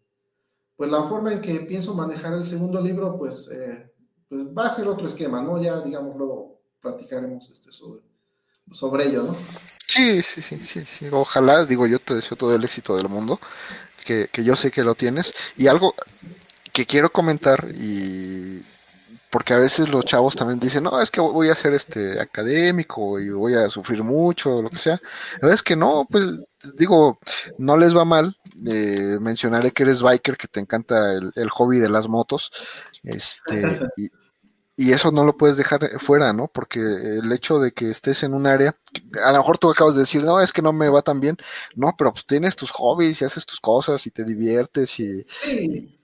pues la forma en que pienso manejar el segundo libro, pues, eh, pues va a ser otro esquema, ¿no? Ya, digamos, luego platicaremos este sobre, sobre ello, ¿no? Sí, sí, sí, sí, sí. Ojalá, digo, yo te deseo todo el éxito del mundo, que, que yo sé que lo tienes. Y algo, que quiero comentar y porque a veces los chavos también dicen, no, es que voy a ser este académico y voy a sufrir mucho, lo que sea. La verdad es que no, pues digo, no les va mal. Eh, mencionaré que eres biker, que te encanta el, el hobby de las motos. Este, y, y, eso no lo puedes dejar fuera, ¿no? Porque el hecho de que estés en un área, a lo mejor tú acabas de decir, no, es que no me va tan bien. No, pero pues tienes tus hobbies y haces tus cosas y te diviertes y, y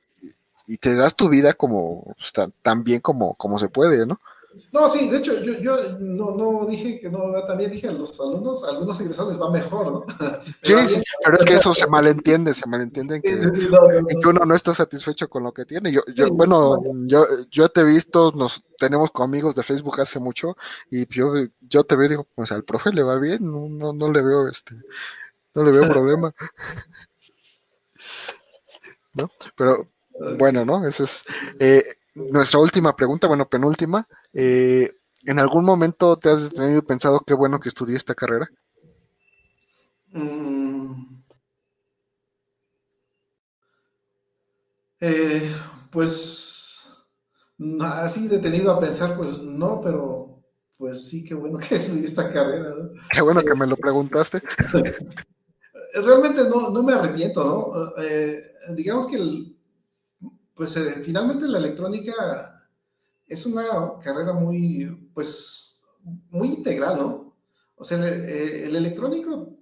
y te das tu vida como pues, tan bien como, como se puede, ¿no? No, sí, de hecho, yo, yo no, no dije que no también, dije a los alumnos, a algunos egresados les va mejor, ¿no? Sí, sí, pero es que eso se malentiende, se malentiende en que, sí, sí, no, no, en que, uno no está satisfecho con lo que tiene. Yo, yo bueno, yo, yo te he visto, nos tenemos como amigos de Facebook hace mucho, y yo, yo te veo y digo, pues al profe le va bien, no, no, no le veo este, no le veo problema. ¿No? Pero, bueno, ¿no? Esa es eh, nuestra última pregunta, bueno, penúltima. Eh, ¿En algún momento te has tenido pensado qué bueno que estudié esta carrera? Mm. Eh, pues así detenido a pensar, pues no, pero pues sí, qué bueno que estudié esta carrera. ¿no? Qué bueno que me lo preguntaste. Realmente no, no me arrepiento, ¿no? Digamos que el, pues eh, finalmente la electrónica es una carrera muy, pues, muy integral, ¿no? O sea, el, eh, el electrónico,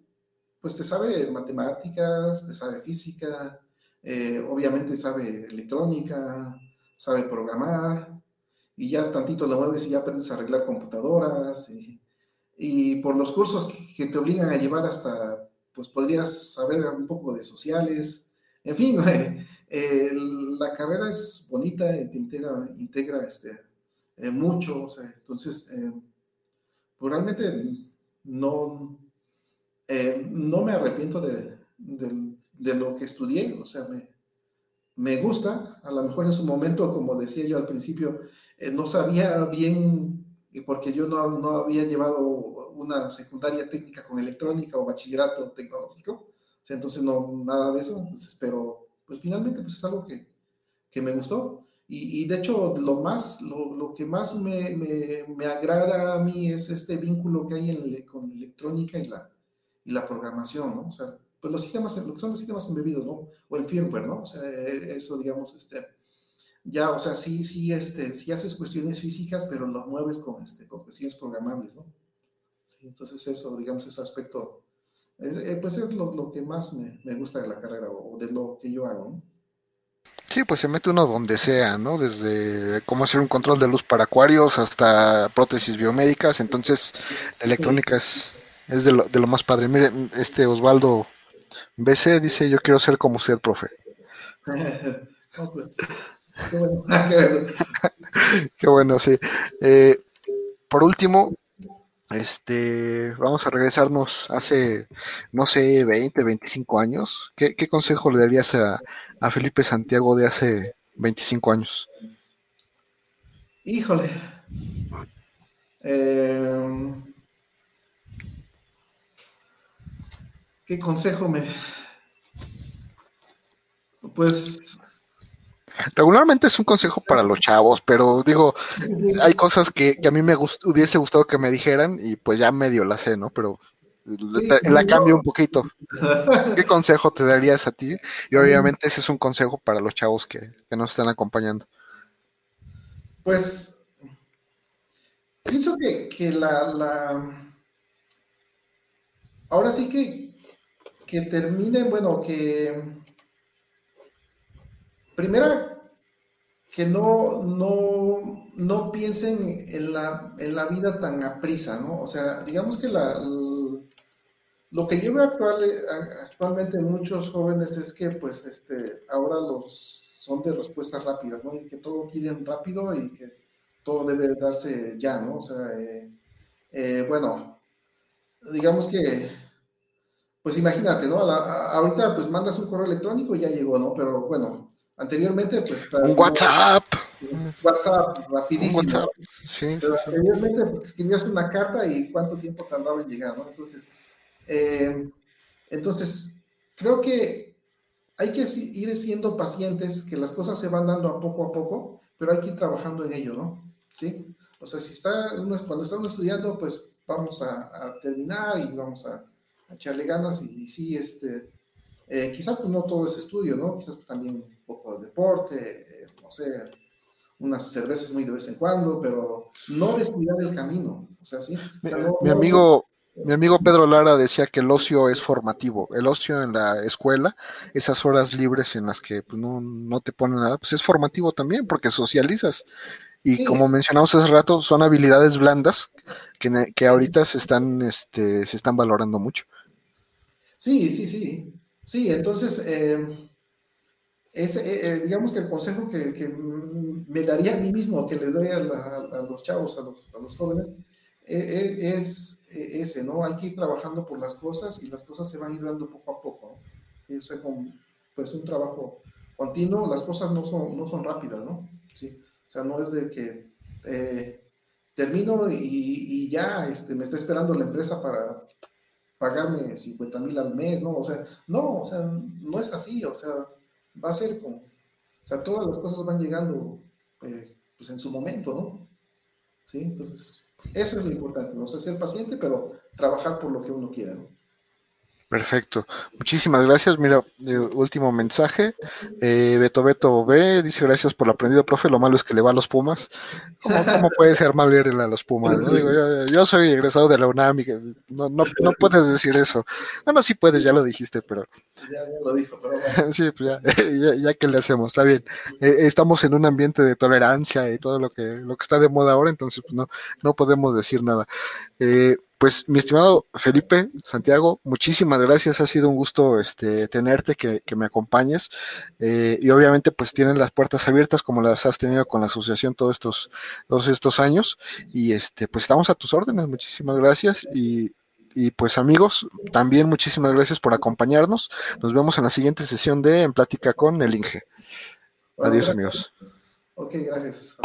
pues te sabe matemáticas, te sabe física, eh, obviamente sabe electrónica, sabe programar, y ya tantito lo mueves y ya aprendes a arreglar computadoras, y, por los cursos que, que, te obligan a llevar hasta, pues podrías saber un poco de sociales, en fin, Eh, la carrera es bonita, te integra, integra este, eh, mucho, o sea, entonces, eh, pues realmente no, eh, no me arrepiento de, de, de, lo que estudié, o sea, me, me gusta, a lo mejor en su momento, como decía yo al principio, eh, no sabía bien, porque yo no, no había llevado una secundaria técnica con electrónica o bachillerato tecnológico, o sea, entonces no, nada de eso, entonces, pero pues finalmente pues es algo que, que me gustó. Y, y, de hecho, lo, más, lo, lo que más me, me, me, agrada a mí es este vínculo que hay en, con electrónica y la, y la programación, ¿no? O sea, pues los sistemas, lo que son los sistemas embebidos, ¿no? O el firmware, ¿no? O sea, eso, digamos, este, ya, o sea, sí, sí, este, sí haces cuestiones físicas, pero lo mueves con, este, con cuestiones programables, ¿no? Entonces eso, digamos, ese aspecto es, eh, pues es lo, lo que más me, me, gusta de la carrera o de lo que yo hago. ¿no? Sí, pues se mete uno donde sea, ¿no? Desde cómo hacer un control de luz para acuarios hasta prótesis biomédicas. Entonces, la electrónica es, es de, lo, de lo más padre. Mire, este Osvaldo BC dice: Yo quiero ser como usted, profe. no, pues, qué, bueno. qué bueno, sí. Eh, por último, este, vamos a regresarnos hace, no sé, 20, 25 años. ¿Qué, consejo le darías a, a, Felipe Santiago de hace 25 años? Híjole. Eh, ¿Qué consejo me... Pues Regularmente es un consejo para los chavos, pero digo, hay cosas que, que a mí me gust hubiese gustado que me dijeran y pues ya medio la sé, ¿no? Pero sí, la, cambio un poquito. ¿Qué consejo te darías a ti? Y obviamente ese es un consejo para los chavos que, que nos están acompañando. Pues pienso que, que la, la, ahora sí que, que terminen, bueno, que primera, que no, no, no piensen en la, en la vida tan a prisa, ¿no? O sea, digamos que la, lo que yo veo actual, actualmente en muchos jóvenes es que, pues, este, ahora los son de respuestas rápidas, ¿no? Y que todo quieren rápido y que todo debe darse ya, ¿no? O sea, eh, eh, bueno, digamos que, pues imagínate, ¿no? ahorita pues mandas un correo electrónico y ya llegó, ¿no? Pero bueno, anteriormente pues... Un WhatsApp. WhatsApp, rapidísimo. WhatsApp. Sí, Pero anteriormente pues, escribías una carta y cuánto tiempo tardaba en llegar, ¿no? Entonces, eh, entonces, creo que hay que ir siendo pacientes, que las cosas se van dando a poco a poco, pero hay que ir trabajando en ello, ¿no? ¿Sí? O sea, si está cuando está uno estudiando, pues vamos a, terminar y vamos a, echarle ganas y, sí, este, eh, quizás pues no todo es estudio, ¿no? Quizás pues, también un poco de deporte, eh, no sé, unas cervezas muy de vez en cuando, pero no descuidar el camino, o sea, sí. mi amigo, mi amigo Pedro Lara decía que el ocio es formativo. El ocio en la escuela, esas horas libres en las que pues, no, te ponen nada, pues es formativo también, porque socializas. Y como mencionamos hace rato, son habilidades blandas que, que ahorita se están, este, se están valorando mucho. Sí, sí, sí. Sí, entonces, eh, ese, eh, eh, digamos que el consejo que, me daría a mí mismo, que le doy a, los chavos, a los, a los jóvenes, es e, ese, ¿no? Hay que ir trabajando por las cosas y las cosas se van a ir dando poco a poco, ¿no? O sea, con pues un trabajo continuo, las cosas no son, no son rápidas, ¿no? Sí, o sea, no es de que eh, termino y, ya este, me está esperando la empresa para pagarme 50 mil al mes, ¿no? O sea, no, o sea, no es así, o sea, va a ser como, o sea, todas las cosas van llegando eh, pues en su momento, ¿no? Sí, entonces eso es lo importante, no sé ser paciente, pero trabajar por lo que uno quiera. ¿no? Perfecto. Muchísimas gracias. Mira, eh, último mensaje. Eh, Beto Beto B dice gracias por lo aprendido, profe. Lo malo es que le va a los Pumas. ¿Cómo, puede ser malo irle a los Pumas? yo, soy egresado de la UNAM y no, no, no, puedes decir eso. No, no, sí puedes, ya lo dijiste, pero... Ya, lo dijo, pero Sí, pues ya, ya, que le hacemos, está bien. Eh, estamos en un ambiente de tolerancia y todo lo que, lo que está de moda ahora, entonces pues, no, no podemos decir nada. Eh, pues, mi estimado Felipe, Santiago, muchísimas gracias. Ha sido un gusto este, tenerte, que, me acompañes. Eh, y obviamente, pues tienen las puertas abiertas como las has tenido con la asociación todos estos, todos estos años. Y este, pues estamos a tus órdenes. Muchísimas gracias. Y, y pues amigos, también muchísimas gracias por acompañarnos. Nos vemos en la siguiente sesión de En Plática con el Inge. Adiós, amigos. Ok, gracias.